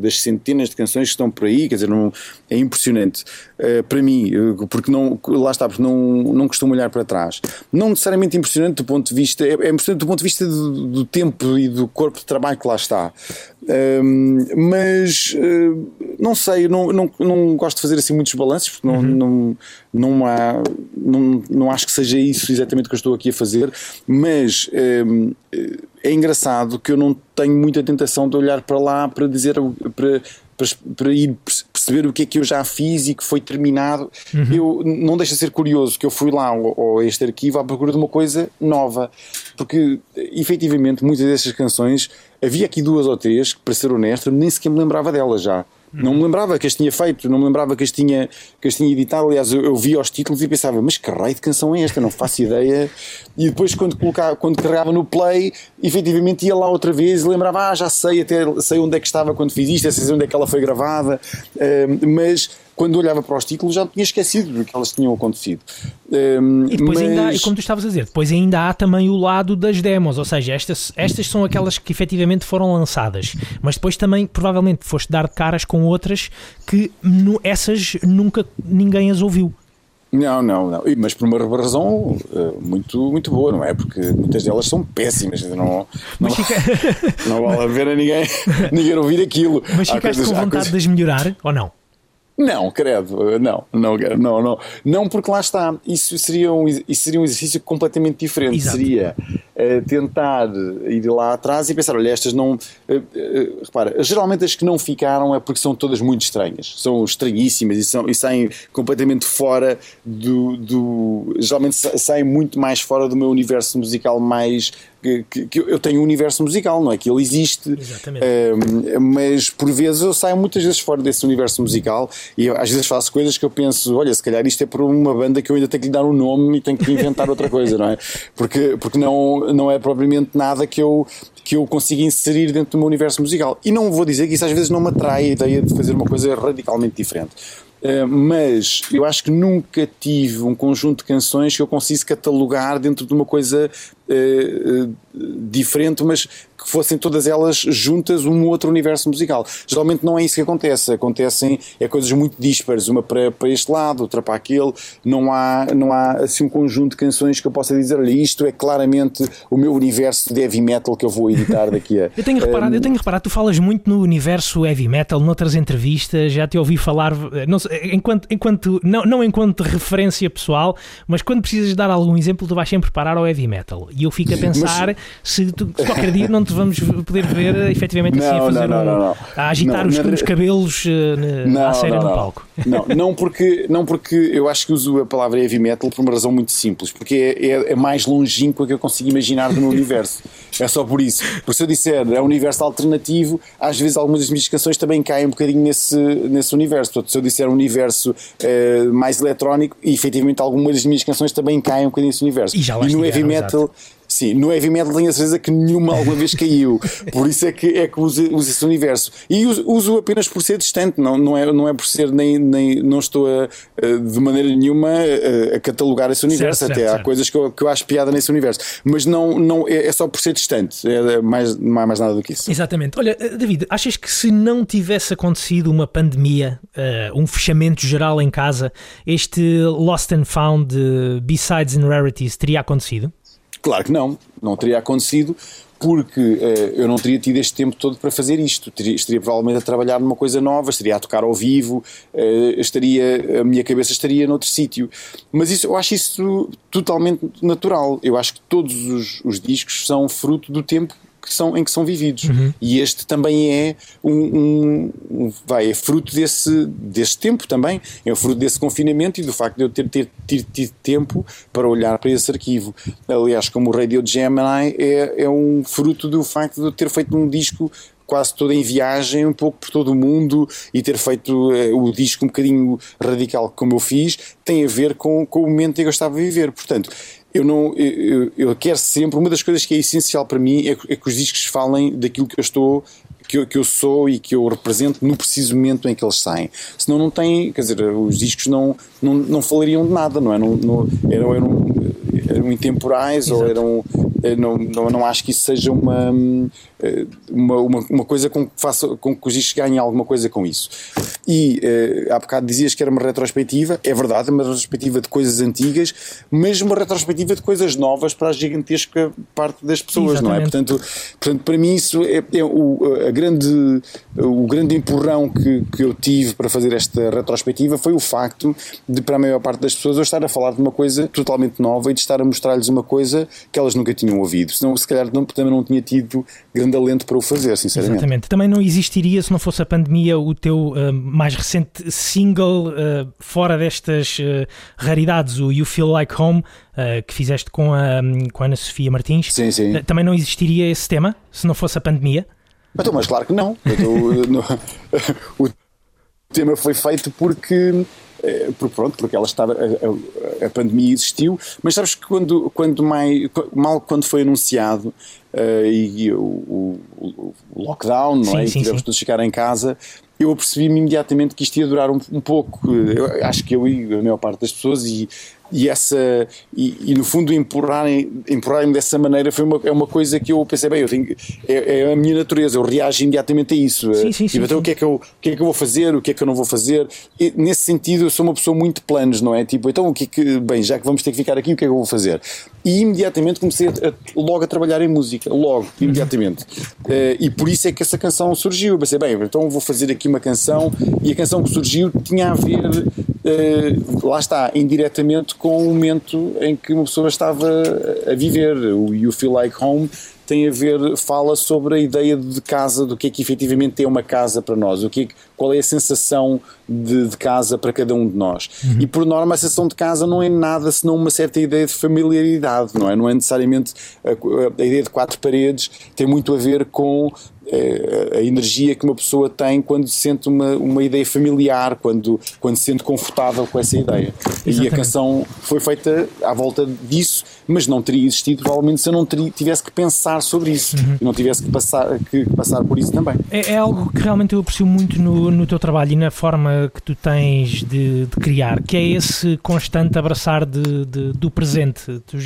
das centenas de canções que estão por aí, quer dizer, não, é impressionante eh, para mim, eh, porque não, lá está, porque não, não costumo olhar para trás. Não necessariamente impressionante do ponto de vista, é, é impressionante do ponto de vista do, do tempo e do corpo de trabalho que lá está. Ahm, mas eh, não sei, eu não, não, não gosto de fazer assim muitos balanços, porque não, não, não, há, não, não acho que seja isso exatamente que eu estou aqui a fazer, mas ahm, eh, é engraçado que eu não tenho muita tentação de olhar para lá para dizer para, para, para ir perce- perceber o que é que eu já fiz e que foi terminado. Eu não deixa de ser curioso que eu fui lá ao- a este arquivo à procura de uma coisa nova, porque efetivamente muitas dessas canções havia aqui duas ou três que, para ser honesto, nem sequer me lembrava delas já. Não me lembrava que as tinha feito, não me lembrava que as tinha, que as tinha editado. Aliás, eu, eu via os títulos e pensava, mas que raio de canção é esta? Não faço ideia. E depois, quando, colocava, quando carregava no play, efetivamente ia lá outra vez e lembrava, ah, já sei, até sei onde é que estava quando fiz isto, sei onde é que ela foi gravada. Ahm, mas quando olhava para os títulos já tinha esquecido do que elas tinham acontecido. Ahm, E depois ainda, há- e mas- como tu estavas a dizer, depois ainda há também o lado das demos, ou seja, estas, estas são aquelas que efetivamente foram lançadas, mas depois também provavelmente foste dar de caras com outras que nu- essas nunca ninguém as ouviu. Não, não, não. Mas por uma razão eh, muito, muito boa, não é? Porque muitas delas são péssimas. Não, não, Mas, fica, <laughs> não vale a ver a ninguém, ninguém ouvir aquilo. mas Há ficaste coisas- com vontade coisas- de as melhorar ou não? Não, credo, não, não, não, não, não, porque lá está, isso seria um, isso seria um exercício completamente diferente, Exato. seria eh, tentar ir lá atrás e pensar, olha, estas não, eh, eh, repara, geralmente as que não ficaram é porque são todas muito estranhas, são estranhíssimas e, são, e saem completamente fora do, do geralmente sa- saem muito mais fora do meu universo musical mais, que, que- eu tenho um universo musical, não é, que ele existe, Exatamente. mas por vezes eu saio muitas vezes fora desse universo musical e eu, às vezes faço coisas que eu penso, olha, se calhar isto é por uma banda que eu ainda tenho que lhe dar um nome e tenho que inventar outra coisa, não é? Porque, porque não, não é propriamente nada que eu, que eu consiga inserir dentro do meu universo musical. E não vou dizer que isso às vezes não me atrai a ideia de fazer uma coisa radicalmente diferente. Uh, mas eu acho que nunca tive um conjunto de canções que eu conseguisse catalogar dentro de uma coisa uh, uh, diferente, mas que fossem todas elas juntas um outro universo musical. Geralmente não é isso que acontece. Acontecem é coisas muito dispares, uma para, para este lado, outra para aquele. Não há, não há assim um conjunto de canções que eu possa dizer, olha, isto é claramente o meu universo de heavy metal que eu vou editar daqui a. <laughs> Eu tenho reparado, um, eu tenho reparado, tu falas muito no universo heavy metal, noutras entrevistas, já te ouvi falar, não sei, enquanto, enquanto não, não enquanto referência pessoal, mas quando precisas dar algum exemplo, tu vais sempre parar ao heavy metal. E eu fico a pensar se, tu, se qualquer dia não te vamos poder ver eh, efetivamente assim a Não, fazer não, não, um- não, não. a agitar Não, os, os cabelos eh, na- à séria no palco. Não, não porque, não porque eu acho que uso a palavra heavy metal por uma razão muito simples, porque é, é, é mais longínqua que eu consigo imaginar do meu <laughs> universo. É só por isso. Porque se eu disser é um universo alternativo, às vezes algumas das minhas canções também caem um bocadinho nesse, nesse universo. Portanto, se eu disser um universo eh, mais eletrónico, e efetivamente algumas das minhas canções também caem um bocadinho nesse universo. E já lá no heavy metal. Sim, no heavy metal tenho a certeza que nenhuma alguma vez caiu. Por isso é que, é que uso, uso esse universo. E uso, uso apenas por ser distante, não, não, é, não é por ser nem. nem não estou a, de maneira nenhuma a, catalogar esse universo. Certo, Até certo, há certo. coisas que eu, que eu acho piada nesse universo. Mas não, não, é, é só por ser distante. É mais, não há mais nada do que isso. Exatamente. Olha, eh, David, achas que se não tivesse acontecido uma pandemia, eh, um fechamento geral em casa, este Lost and Found eh, B-Sides and Rarities teria acontecido? Claro que não, não teria acontecido porque eh, eu não teria tido este tempo todo para fazer isto. Teria, estaria provavelmente a trabalhar numa coisa nova, estaria a tocar ao vivo, eh, estaria, a minha cabeça estaria noutro sítio. Mas isso, eu acho isso totalmente natural. Eu acho que todos os, os discos são fruto do tempo que são, em que são vividos. E este também é um, um- um- vai, é fruto desse, desse tempo também, é fruto desse confinamento e do facto de eu ter, ter, ter tido tempo para olhar para esse arquivo. Aliás, como o Radio Gemini é, é um fruto do facto de eu ter feito um disco quase todo em viagem, um pouco por todo o mundo e ter feito eh, o disco um bocadinho radical como eu fiz, tem a ver com, com o momento em que eu estava a viver. Portanto, eu não eu, eu- quero sempre, uma das coisas que é essencial para mim é, que- é que os discos falem daquilo que eu estou que eu, que eu sou e que eu represento no preciso momento em que eles saem. Senão não tem, quer dizer, os discos não, não, não falariam de nada, não é? Não, não, eram intemporais ou eram. eh, Não, não, não acho que isso seja uma, eh, uma, uma, uma coisa com que, faça, com que os discos ganhem alguma coisa com isso. E eh, há bocado dizias que era uma retrospectiva, é verdade, uma retrospectiva de coisas antigas, mas uma retrospectiva de coisas novas para a gigantesca parte das pessoas, não é? Exatamente. Portanto, portanto, para mim isso é, é o, a grande, o grande empurrão que, que eu tive para fazer esta retrospectiva foi o facto de, para a maior parte das pessoas, eu estar a falar de uma coisa totalmente nova e de estar a mostrar-lhes uma coisa que elas nunca tinham ouvido. Senão, se calhar, não, também não tinha tido grande alento para o fazer, sinceramente. Exatamente. Também não existiria, se não fosse a pandemia, o teu eh, mais recente single eh, fora destas eh, raridades, o You Feel Like Home, que fizeste com a, com a Ana Sofia Martins. Sim, sim. Também não existiria esse tema, se não fosse a pandemia? Então, mas claro que não. Então, <laughs> no- o tema foi feito porque. eh, Porque pronto, porque ela estava, a, a- a pandemia existiu, mas sabes que quando, quando mais, mal quando foi anunciado eh, e, e o, o- o lockdown, não Sim, é? E sim, tivemos sim. todos ficar em casa, eu apercebi-me imediatamente que isto ia durar um, um pouco. Eu acho que eu e a maior parte das pessoas e, e essa e, e, no fundo empurrarem empurrarem dessa maneira foi uma, é uma coisa que eu pensei bem eu tenho, é, é a minha natureza eu reajo imediatamente a isso. Sim, sim, sim, Tipo, então sim. o que é que eu o que é que eu vou fazer o que é que eu não vou fazer? E, nesse sentido eu sou uma pessoa muito de planos não é? Tipo então o que é que bem já que vamos ter que ficar aqui o que é que eu vou fazer? E imediatamente comecei a, a- logo a trabalhar em música logo imediatamente. Eh, e por isso é que essa canção surgiu. Eu pensei bem então vou fazer aqui uma canção e a canção que surgiu tinha a ver eh, lá está, indiretamente com o momento em que uma pessoa estava a viver. O You Feel Like Home tem a ver, fala sobre a ideia de casa, do que é que efetivamente é uma casa para nós, o que é qual é a sensação de, de casa para cada um de nós. E por norma a sensação de casa não é nada senão uma certa ideia de familiaridade, não é? Não é necessariamente a, a ideia de quatro paredes, tem muito a ver com a energia que uma pessoa tem quando sente uma, uma ideia familiar, quando, quando se sente confortável com essa ideia. E a Exatamente. canção foi feita à volta disso, mas não teria existido provavelmente se eu não teria, tivesse que pensar sobre isso e não tivesse que passar, que passar por isso também. É, é algo que realmente eu aprecio muito no, no teu trabalho e na forma que tu tens de, de criar, que é esse constante abraçar de, de- do presente. Tu,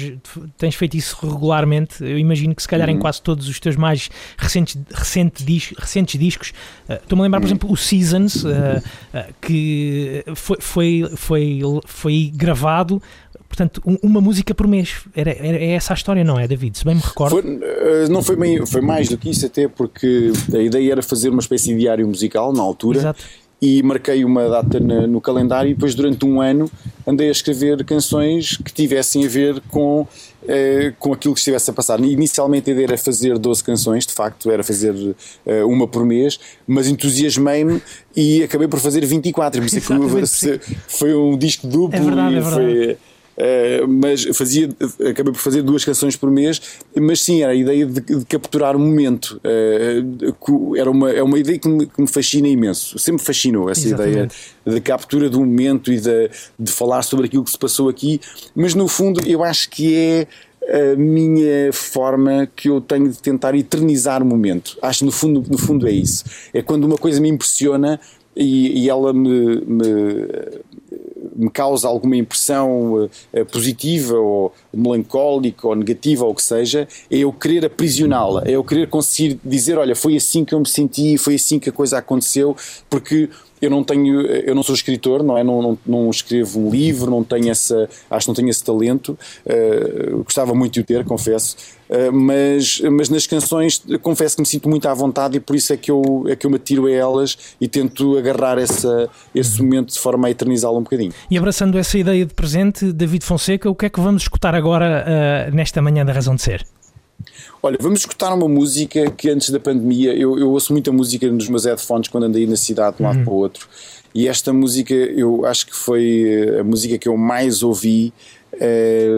tens feito isso regularmente. Eu imagino que se calhar em quase todos os teus mais recentes, recente dis- recentes discos. eh, Estou-me a lembrar, por exemplo, o Seasons, eh, eh, que foi, foi, foi, foi gravado. Portanto, um- uma música por mês. Era, era, é essa a história, não é, David? Se bem me recordo. Foi, não foi, bem, foi mais do que isso, até porque a ideia era fazer uma espécie de diário musical na altura. Exato. E marquei uma data na, no calendário e depois durante um ano andei a escrever canções que tivessem a ver com, eh, com aquilo que estivesse a passar. Inicialmente a ideia era fazer 12 canções, de facto era fazer eh, uma por mês, mas entusiasmei-me e acabei por fazer 24. Por isso é que foi um disco duplo É verdade, e é foi. Uh, mas fazia, acabei por fazer duas canções por mês, mas sim, era a ideia de, de capturar o momento. Uh, era uma, é uma ideia que me, que me fascina imenso. Sempre fascinou essa Exatamente. ideia da captura do momento e de, de falar sobre aquilo que se passou aqui. Mas no fundo, eu acho que é a minha forma que eu tenho de tentar eternizar o momento. Acho que no fundo, no fundo é isso. É quando uma coisa me impressiona e, e ela me- me me causa alguma impressão eh, positiva ou melancólica ou negativa ou o que seja, é eu querer aprisioná-la, é eu querer conseguir dizer, olha, foi assim que eu me senti, foi assim que a coisa aconteceu, porque eu não tenho, eu não sou escritor, não é? Não, não, não escrevo um livro, não tenho essa, acho que não tenho esse talento, eh, gostava muito de o ter, confesso, eh, mas, mas nas canções confesso que me sinto muito à vontade e por isso é que eu, é que eu me atiro a elas e tento agarrar essa, esse momento de forma a eternizá-lo um bocadinho. E abraçando essa ideia de presente, David Fonseca, o que é que vamos escutar agora ah, nesta manhã da Razão de Ser? Olha, vamos escutar uma música que antes da pandemia, eu, eu ouço muita música nos meus headphones quando andei na cidade de um lado para o outro, e esta música eu acho que foi eh, a música que eu mais ouvi eh,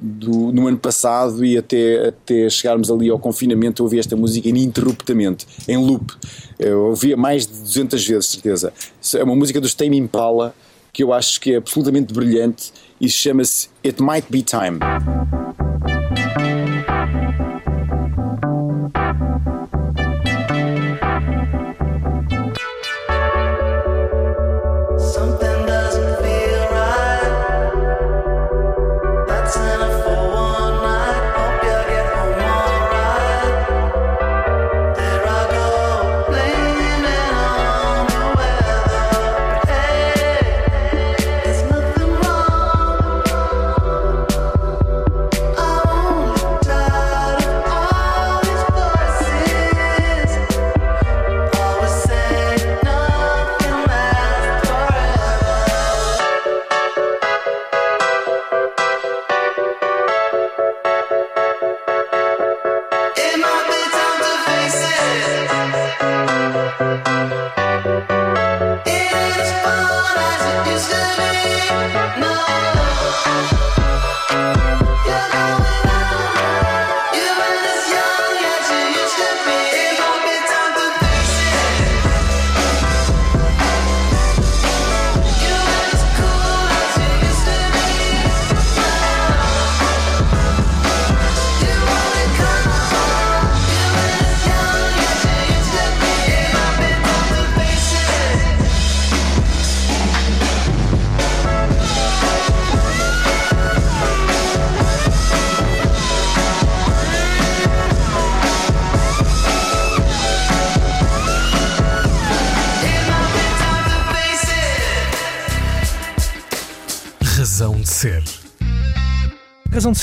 do- no ano passado e até, até chegarmos ali ao confinamento eu ouvi esta música ininterruptamente, em loop. Eu ouvia mais de 200 vezes, certeza. É uma música dos Tame Impala que eu acho que é absolutamente brilhante e chama-se It Might Be Time.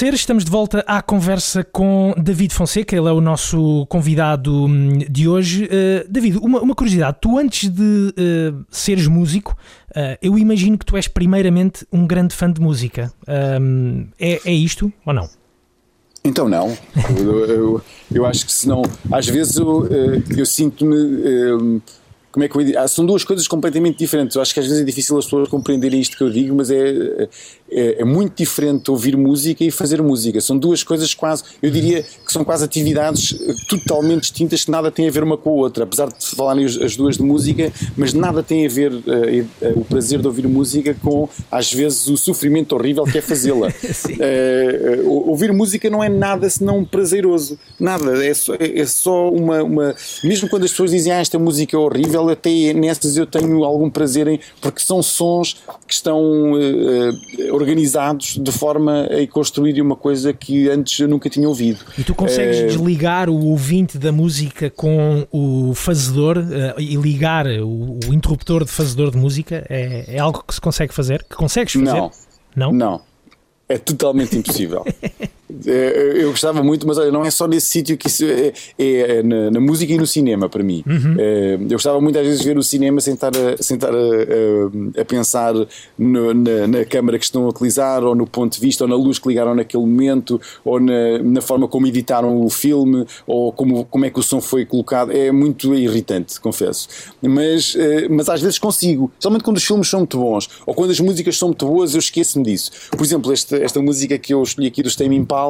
Ser, estamos de volta à conversa com David Fonseca, ele é o nosso convidado hum, de hoje. Uh, David, uma, uma curiosidade, tu antes de uh, seres músico, uh, eu imagino que tu és primeiramente um grande fã de música. Um, é, é isto ou não? Então não. <laughs> Eu, eu, eu acho que se não. Às vezes eu, eu sinto-me. Como é que eu? Ah, São duas coisas completamente diferentes. Eu acho que às vezes é difícil as pessoas compreenderem isto que eu digo, mas é, é, é muito diferente ouvir música e fazer música. São duas coisas quase, eu diria que são quase atividades eh, totalmente distintas que nada têm a ver uma com a outra. Apesar de falarem as, as duas de música, mas nada tem a ver eh, eh, o prazer de ouvir música com, às vezes, o sofrimento horrível que é fazê-la. <laughs> Eh, ouvir música não é nada senão prazeroso. Nada. É só, é só uma, uma. Mesmo quando as pessoas dizem ah, esta música é horrível, até nessas eu tenho algum prazer em. porque são sons que estão eh, eh, organizados de forma a construir uma coisa que antes eu nunca tinha ouvido. E tu consegues Eh, desligar o ouvinte da música com o fazedor eh, e ligar o, o interruptor de fazedor de música? É, é algo que se consegue fazer? Que consegues fazer? Não. Não? Não. É totalmente impossível. <laughs> É, Eu gostava muito, mas olha, não é só nesse sítio que isso é, é na, na música e no cinema para mim. É, Eu gostava muito às vezes de ver o cinema sem estar a, sem estar a, a- a pensar no- na, na câmara que estão a utilizar, ou no ponto de vista, ou na luz que ligaram naquele momento, ou na, na forma como editaram o filme, ou como, como é que o som foi colocado. É muito irritante, confesso. Mas, eh, mas às vezes consigo, somente quando os filmes são muito bons, ou quando as músicas são muito boas, eu esqueço-me disso. Por exemplo, esta, esta música que eu escolhi aqui do Tame Impala,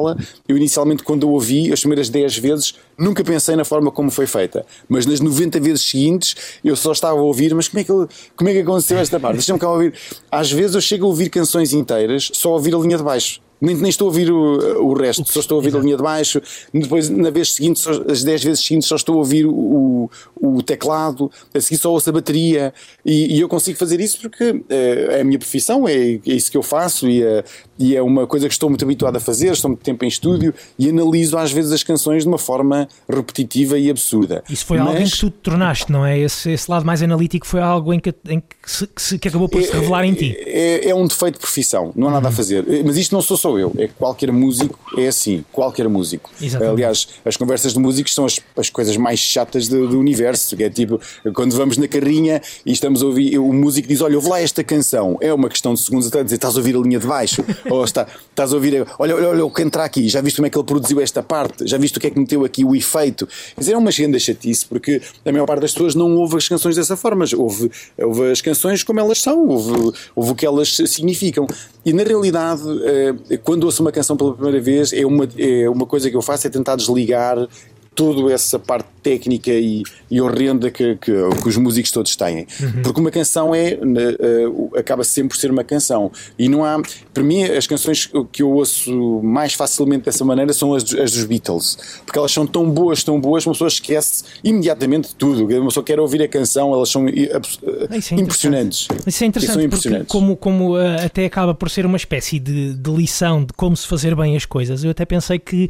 eu inicialmente quando a ouvi, as primeiras 10 vezes, nunca pensei na forma como foi feita. Mas nas 90 vezes seguintes, eu só estava a ouvir, mas como é que, eu- como é que aconteceu esta parte? Deixa-me cá ouvir. Às vezes eu chego a ouvir canções inteiras, só a ouvir a linha de baixo. Nem, nem estou a ouvir o, o resto, só estou a ouvir a linha de baixo. Depois, na vez seguinte, só, as 10 vezes seguintes, só estou a ouvir o, o teclado, a seguir só ouço a bateria. E, e eu consigo fazer isso porque eh, é a minha profissão, é, é isso que eu faço e é, e é uma coisa que estou muito habituado a fazer. Estou muito tempo em estúdio e analiso às vezes as canções de uma forma repetitiva e absurda. Isso foi algo em Mas- que tu te tornaste, não é? Esse, esse lado mais analítico foi algo em que, em que, se, que, se- que acabou por se revelar em ti. É, é um defeito de profissão, não há nada a fazer. Mas isto não sou só eu, é que qualquer músico é assim, qualquer músico. Exatamente. Aliás, as conversas de músicos são as, as coisas mais chatas do, do universo, que é tipo, quando vamos na carrinha e estamos a ouvir, o músico diz, olha, ouve lá esta canção, é uma questão de segundos até dizer, estás a ouvir a linha de baixo, <laughs> ou está, estás a ouvir, olha, olha, olha o que entra aqui, já viste como é que ele produziu esta parte, já viste o que é que meteu aqui o efeito. Quer dizer, é uma agenda chatice, porque a maior parte das pessoas não ouve as canções dessa forma, ouve, ouve as canções como elas são, ouve, ouve o que elas significam. E na realidade, eh, quando ouço uma canção pela primeira vez, é uma, é uma coisa que eu faço é tentar desligar toda essa parte técnica e, e horrenda que, que, que os músicos todos têm. Porque uma canção é, né, eh, acaba sempre por ser uma canção. E não há. Para mim, as canções que eu ouço mais facilmente dessa maneira são as, dos- as dos Beatles. Porque elas são tão boas, tão boas, uma pessoa esquece imediatamente de tudo. Uma pessoa quer ouvir a canção, elas são eh, eh, Isso é impressionantes. Isso é interessante são impressionantes. como, como ah, até acaba por ser uma espécie de, de lição de como se fazer bem as coisas, eu até pensei que,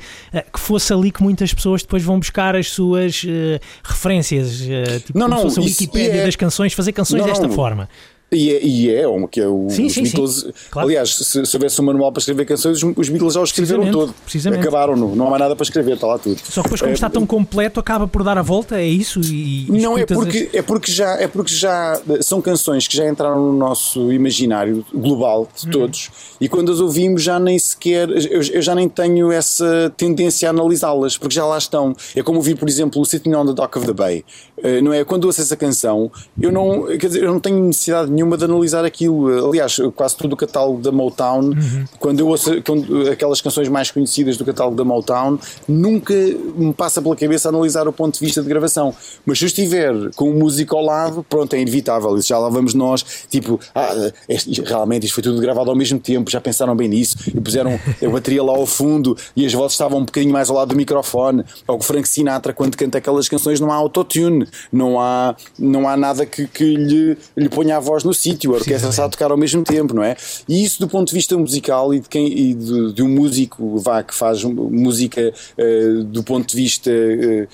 que fosse ali que muitas pessoas depois vão buscar as suas ah, referências, ah, tipo Não, não, se fosse a isso Wikipédia é- das canções, fazer canções Não, desta não. forma. E é, e é um, que é o, Sim, os sim, sim. Beatles. Claro. Aliás, se, se houvesse um manual para escrever canções, os, os Beatles já o escreveram todo. precisamente. Acabaram-no, não há mais nada para escrever, está lá tudo. Só que depois, como É, está tão completo, acaba por dar a volta, é isso? E, e Não é porque, é porque já é porque já são canções que já entraram no nosso imaginário global de todos e quando as ouvimos já nem sequer eu, eu já nem tenho essa tendência a analisá-las porque já lá estão. É como ouvir, por exemplo, o Sitting on the Dock of the Bay. Eh, não é? Quando ouço essa canção, eu não, quer dizer, eu não tenho necessidade nenhuma de analisar aquilo. Aliás, quase todo o catálogo da Motown, quando eu ouço quando- aquelas canções mais conhecidas do catálogo da Motown, nunca me passa pela cabeça analisar o ponto de vista de gravação. Mas se eu estiver com o músico ao lado, pronto, é inevitável. Isso já lá vamos nós, tipo, ah, este- realmente isto foi tudo gravado ao mesmo tempo, já pensaram bem nisso, e puseram a bateria lá ao fundo e as vozes estavam um bocadinho mais ao lado do microfone. Ou o Frank Sinatra, quando canta aquelas canções, não há autotune, não há, não há nada que, que lhe, lhe ponha a voz no sítio, a orquestra está a tocar ao mesmo tempo, não é? E isso do ponto de vista musical e de, quem, e de, de um músico vá, que faz música eh, do ponto de vista. eh,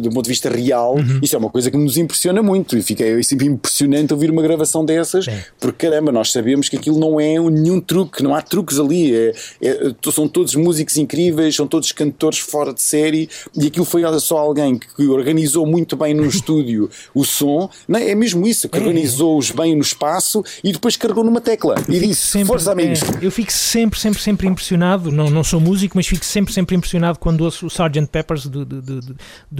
do ponto de vista real, isso é uma coisa que nos impressiona muito e fica é sempre impressionante ouvir uma gravação dessas, Sim. porque caramba, nós sabemos que aquilo não é nenhum truque, não há truques ali, é, é- são todos músicos incríveis, são todos cantores fora de série e aquilo foi só alguém que organizou muito bem no <laughs> estúdio o som, não é? é mesmo isso, que organizou-os bem no espaço e depois carregou numa tecla e fico disse: Força, amigos. é, eu fico sempre, sempre, sempre impressionado. Não, não sou músico, mas fico sempre, sempre impressionado quando ouço o Sgt. Peppers do- do- do- do-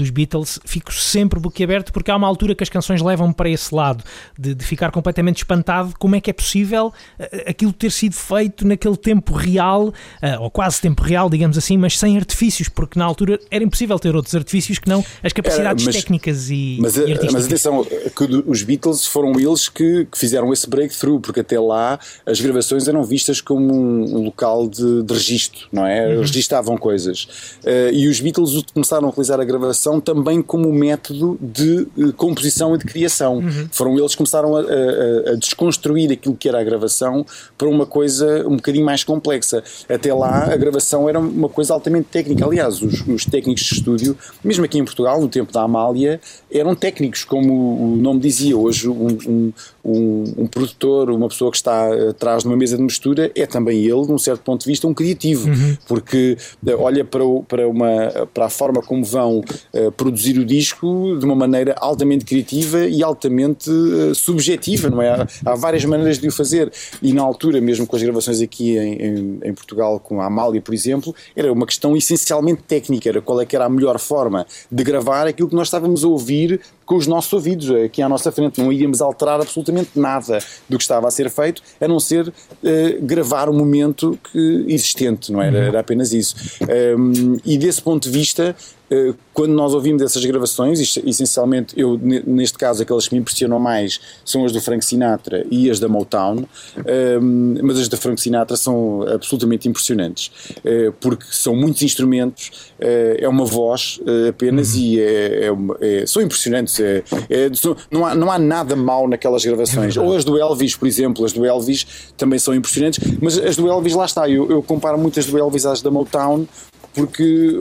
dos Beatles. Fico sempre boquiaberto porque há uma altura que as canções levam-me para esse lado de, de ficar completamente espantado. Como é que é possível eh, aquilo ter sido feito naquele tempo real, eh, ou quase tempo real, digamos assim, mas sem artifícios, porque na altura era impossível ter outros artifícios que não as capacidades mas- técnicas e, Mas, e eh, artísticas. mas atenção, que os Beatles foram eles que, que fizeram esse breakthrough, porque até lá as gravações eram vistas como um, um local de, de registro, não é? Uhum. Registavam coisas. Eh, e os Beatles começaram a utilizar a gravação também como método de eh, composição e de criação. Foram eles que começaram a, a- a desconstruir aquilo que era a gravação para uma coisa um bocadinho mais complexa. Até lá a gravação era uma coisa altamente técnica. Aliás, os, os técnicos de estúdio, mesmo aqui em Portugal, no tempo da Amália, eram técnicos, como o nome dizia. Hoje, um, um, um, um produtor, uma pessoa que está atrás de uma mesa de mistura, é também ele, num certo ponto de vista, um criativo, porque eh, olha para, o- para, uma, para a forma como vão eh, produzir o disco de uma maneira altamente criativa e altamente eh, subjetiva, não é? Há, há várias maneiras de o fazer. E na altura, mesmo com as gravações aqui em, em, em Portugal, com a Amália, por exemplo, era uma questão essencialmente técnica, era qual é que era a melhor forma de gravar aquilo que nós estávamos a ouvir com os nossos ouvidos aqui à nossa frente. Não íamos alterar absolutamente nada do que estava a ser feito, a não ser eh, gravar o momento que, existente, não era? Era apenas isso. Um, e desse ponto de vista, quando nós ouvimos essas gravações, isto- essencialmente, eu, ne- neste caso, aquelas que me impressionam mais são as do Frank Sinatra e as da Motown, um, mas as da Frank Sinatra são absolutamente impressionantes, eh, porque são muitos instrumentos, eh, é uma voz eh, apenas e é, é é- são impressionantes. é- é- não, há, não há nada mau naquelas gravações. Ou as do Elvis, por exemplo, as do Elvis também são impressionantes, mas as do Elvis, lá está, eu, eu comparo muitas do Elvis às da Motown porque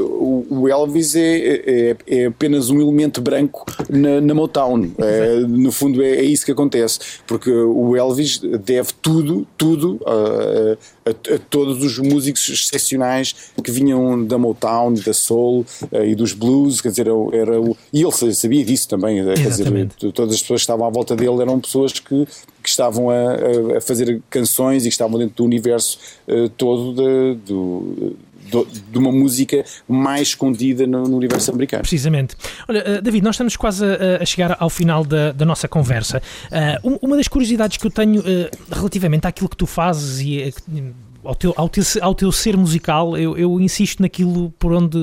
o Elvis é, é, é apenas um elemento branco na, na Motown. É, no fundo, é, é isso que acontece. Porque o Elvis deve tudo, tudo a, a- a todos os músicos excepcionais que vinham da Motown, da Soul eh, e dos blues. Quer dizer, era, o. E ele sabia disso também. Quer dizer, todas as pessoas que estavam à volta dele eram pessoas que, que estavam a, a- fazer canções e que estavam dentro do universo eh, todo de, do, de uma música mais escondida no, no universo americano. Precisamente. Olha, eh, David, nós estamos quase a, a chegar ao final da, da nossa conversa. Eh, um- uma das curiosidades que eu tenho eh, relativamente àquilo que tu fazes e eh, ao teu, ao, teu, ao teu ser musical, eu, eu insisto naquilo por onde,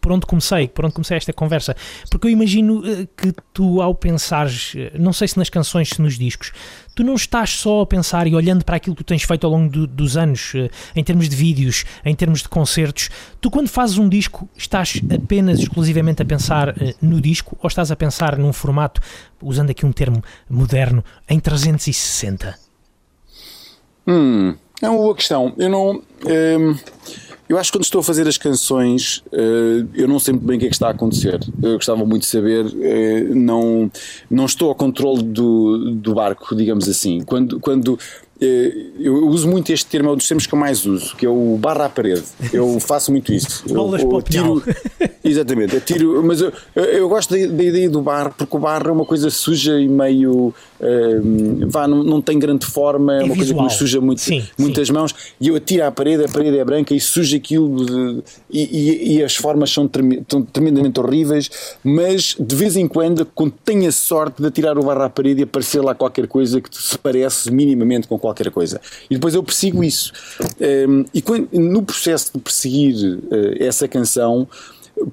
por onde comecei, por onde comecei esta conversa, porque eu imagino eh, que tu, ao pensares, eh, não sei se nas canções, se nos discos, tu não estás só a pensar e olhando para aquilo que tu tens feito ao longo do- dos anos, eh, em termos de vídeos, em termos de concertos, tu quando fazes um disco estás apenas exclusivamente a pensar no disco ou estás a pensar num formato, usando aqui um termo moderno, em 360? Hum, é uma questão. Eu não. hum, eu acho que quando estou a fazer as canções, eh, eu não sei muito bem o que é que está a acontecer. Eu gostava muito de saber. eh, não, não estou ao controle do, do barco, digamos assim. Quando. quando eu uso muito este termo, é um dos termos que eu mais uso, que é o barra à parede. Eu <laughs> faço muito isso. Eu, Bolas eu para o pinhal. <laughs> Exatamente, atiro, mas eu, eu gosto da, da ideia do bar, porque o bar é uma coisa suja e meio. hum, vá, não, não tem grande forma, é, uma coisa que visual. nos suja muito, Sim, muitas mãos. E eu atiro à parede, a parede é branca e suja aquilo, de- e, e- e as formas são, são tremendamente horríveis. Mas de vez em quando, quando tenho a sorte de atirar o bar à parede e aparecer lá qualquer coisa que se parece minimamente com qualquer coisa. E depois eu persigo isso. Hum, e quando- no processo de perseguir eh, essa canção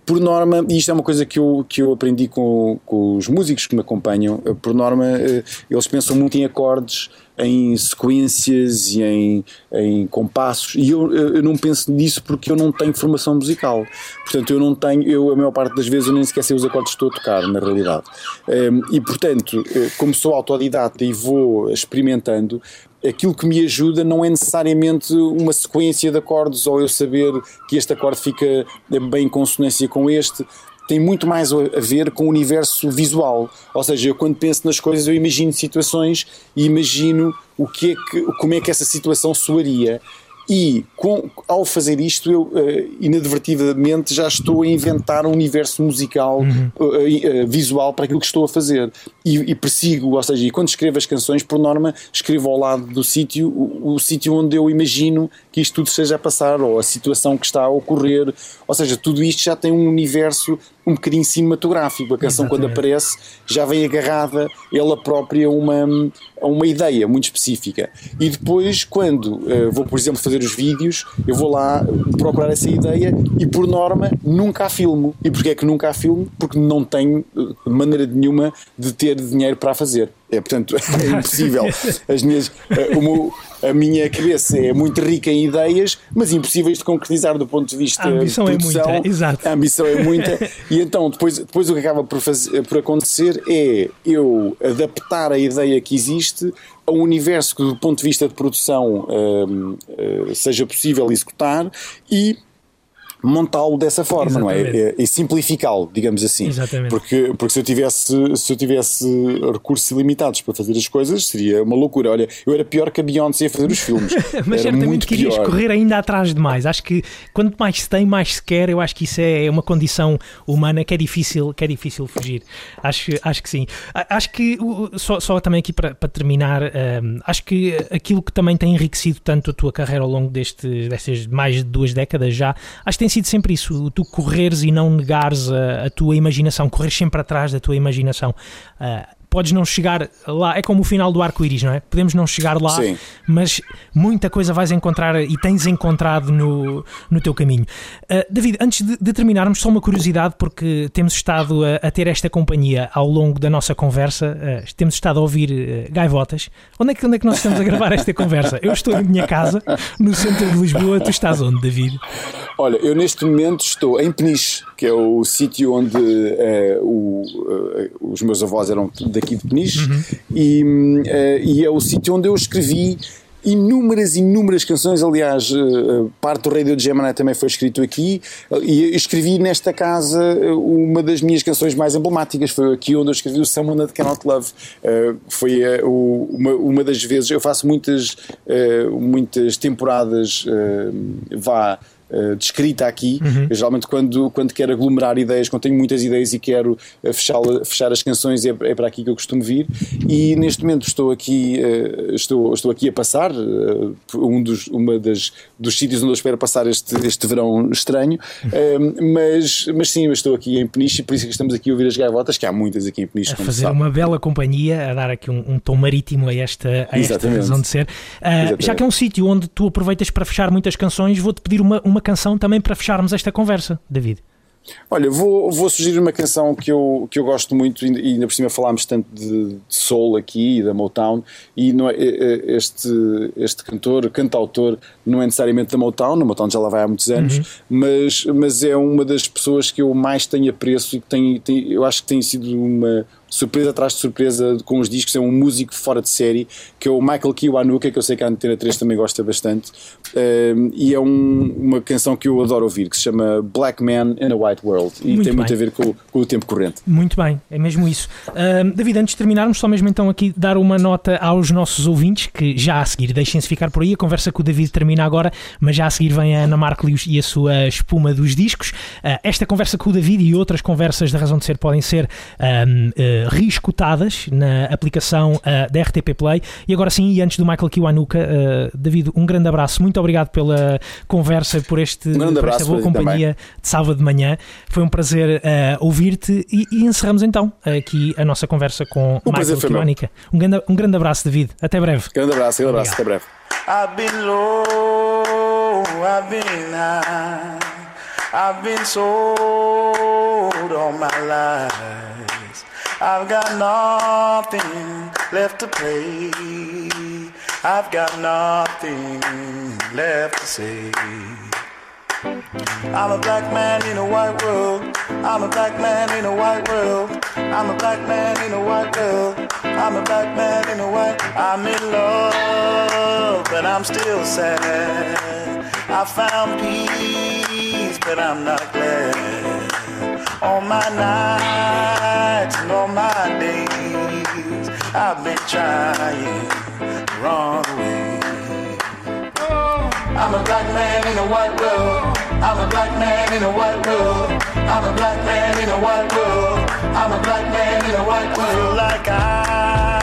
por norma, e isto é uma coisa que eu, que eu aprendi com, com os músicos que me acompanham, eh, por norma, eh, eles pensam muito em acordes, em sequências e em, em compassos, e eu, eu não penso nisso porque eu não tenho formação musical. Portanto, eu não tenho, eu a maior parte das vezes eu nem sequer sei os acordes que estou a tocar, na realidade. Ehm, E portanto, como sou autodidata e vou experimentando, aquilo que me ajuda não é necessariamente uma sequência de acordes ou eu saber que este acorde fica bem em consonância com este. Tem muito mais a ver com o universo visual. Ou seja, eu quando penso nas coisas, eu imagino situações e imagino o que é que, como é que essa situação soaria. E com- ao fazer isto, eu eh, inadvertidamente já estou a inventar um universo musical eh, eh, visual para aquilo que estou a fazer. E, e persigo, ou seja, e quando escrevo as canções, por norma, escrevo ao lado do sítio, o, o sítio onde eu imagino que isto tudo esteja a passar, ou a situação que está a ocorrer. Ou seja, tudo isto já tem um universo um bocadinho cinematográfico. A canção, quando Exatamente. aparece, já vem agarrada ela própria a uma, a uma ideia muito específica. E depois, quando eh, vou, por exemplo, fazer os vídeos, eu vou lá procurar essa ideia e, por norma, nunca a filmo. E porquê é que nunca a filmo? Porque não tenho eh, maneira nenhuma de ter dinheiro para a fazer. É, portanto, <laughs> é impossível. As minhas, eh, o meu- a minha cabeça é muito rica em ideias, mas impossíveis de concretizar do ponto de vista A ambição de é produção. muita, exato. A ambição é muita. e então, depois, depois o que acaba por, fazer, por acontecer é eu adaptar a ideia que existe a um universo que, do ponto de vista de produção, hum, eh, seja possível executar e montá-lo dessa forma, não é? Exatamente. E simplificá-lo, digamos assim. Exatamente. Porque, porque se, eu tivesse, se eu tivesse recursos ilimitados para fazer as coisas, seria uma loucura. Olha, eu era pior que a Beyoncé a fazer os filmes. <laughs> Mas era certamente muito que irias pior. correr ainda atrás de mais. Acho que quanto mais se tem, mais se quer. Eu acho que isso é uma condição humana que é difícil, que é difícil fugir. Acho, acho que sim. Acho que, só, só também aqui para, para terminar, hum, acho que aquilo que também tem enriquecido tanto a tua carreira ao longo deste, destas mais de duas décadas já, acho que tem sido sempre isso. Tu correres e não negares a, a tua imaginação, correres sempre atrás da tua imaginação. Ah, podes não chegar lá, é como o final do arco-íris, não é? Podemos não chegar lá, Sim. mas muita coisa vais encontrar e tens encontrado no, no teu caminho. Uh, David, antes de, de terminarmos, só uma curiosidade, porque temos estado a, a ter esta companhia ao longo da nossa conversa, uh, temos estado a ouvir uh, gaivotas. Onde é, que, onde é que nós estamos a gravar esta conversa? Eu estou em minha casa, no centro de Lisboa, tu estás onde, David? Olha, eu neste momento estou em Peniche, que é o sítio onde eh, o, eh, os meus avós eram daqui de Peniche, e, hum, eh, e é o sítio onde eu escrevi inúmeras, inúmeras canções. Aliás, eh, parte do Radio de Gemini também foi escrito aqui, e eu escrevi nesta casa eh, uma das minhas canções mais emblemáticas. Foi aqui onde eu escrevi o Someone That Cannot Love. Eh, foi eh, uma, uma das vezes, eu faço muitas, eh, muitas temporadas, eh, vá eh, de escrita aqui. Eu, geralmente, quando, quando quero aglomerar ideias, quando tenho muitas ideias e quero eh, fechar, fechar as canções, é, é para aqui que eu costumo vir. E neste momento estou aqui, eh, estou, estou aqui a passar, um dos, uma das, dos sítios onde eu espero passar este, este verão estranho. Mas, mas sim, eu estou aqui em Peniche e por isso é que estamos aqui a ouvir as gaivotas, que há muitas aqui em Peniche. A fazer uma bela companhia, a dar aqui um, um tom marítimo a esta, a esta razão de ser. Ah, já que é um sítio onde tu aproveitas para fechar muitas canções, vou-te pedir uma, uma canção também para fecharmos esta conversa, David. Olha, vou, vou sugerir uma canção que eu, que eu gosto muito, e ainda por cima falámos tanto de, de soul aqui e da Motown, e não é, é- é- este, este cantor, cantautor, não é necessariamente da Motown, a Motown já lá vai há muitos anos, mas, mas é uma das pessoas que eu mais tenho apreço e que tem, tem, eu acho que tem sido uma surpresa atrás de surpresa com os discos, é um músico fora de série, que é o Michael Kiwanuka, que eu sei que a Antena 3 também gosta bastante, um, e é um- uma canção que eu adoro ouvir, que se chama Black Man in a White World, e Muito tem muito bem. a ver com, com o tempo corrente. Muito bem, é mesmo isso. Ahm, David, antes de terminarmos, só mesmo então aqui dar uma nota aos nossos ouvintes, que já a seguir, deixem-se ficar por aí, a conversa com o David termina agora, mas já a seguir vem a Ana Marcos e a sua espuma dos discos. Ah, esta conversa com o David e outras conversas da Razão de Ser podem ser ahm, eh, reescutadas na aplicação ah, da RTP Play. E agora sim, e antes do Michael Kiwanuka, ah, David, um grande abraço, muito obrigado pela conversa, por, este, Um grande por esta abraço boa companhia de sábado de manhã. Foi um prazer eh, ouvir-te e, e encerramos então aqui a nossa conversa com O Michael. Kiwanuka. Um grande, um grande abraço, David. Até breve. Grande abraço, grande abraço, até breve. I've been low, I've been high, I've been sold all my life. I've got nothing left to play. I've got nothing left to say. I'm a black man in a white world. I'm a black man in a white world. I'm a black man in a white world. I'm a black man in a white. I'm in love, but I'm still sad. I found peace, but I'm not glad. All my nights and all my days, I've been trying to run away. I'm a black man in a white world. I'm a black man in a white world. I'm a black man in a white world. I'm a black man in a white world. Like I've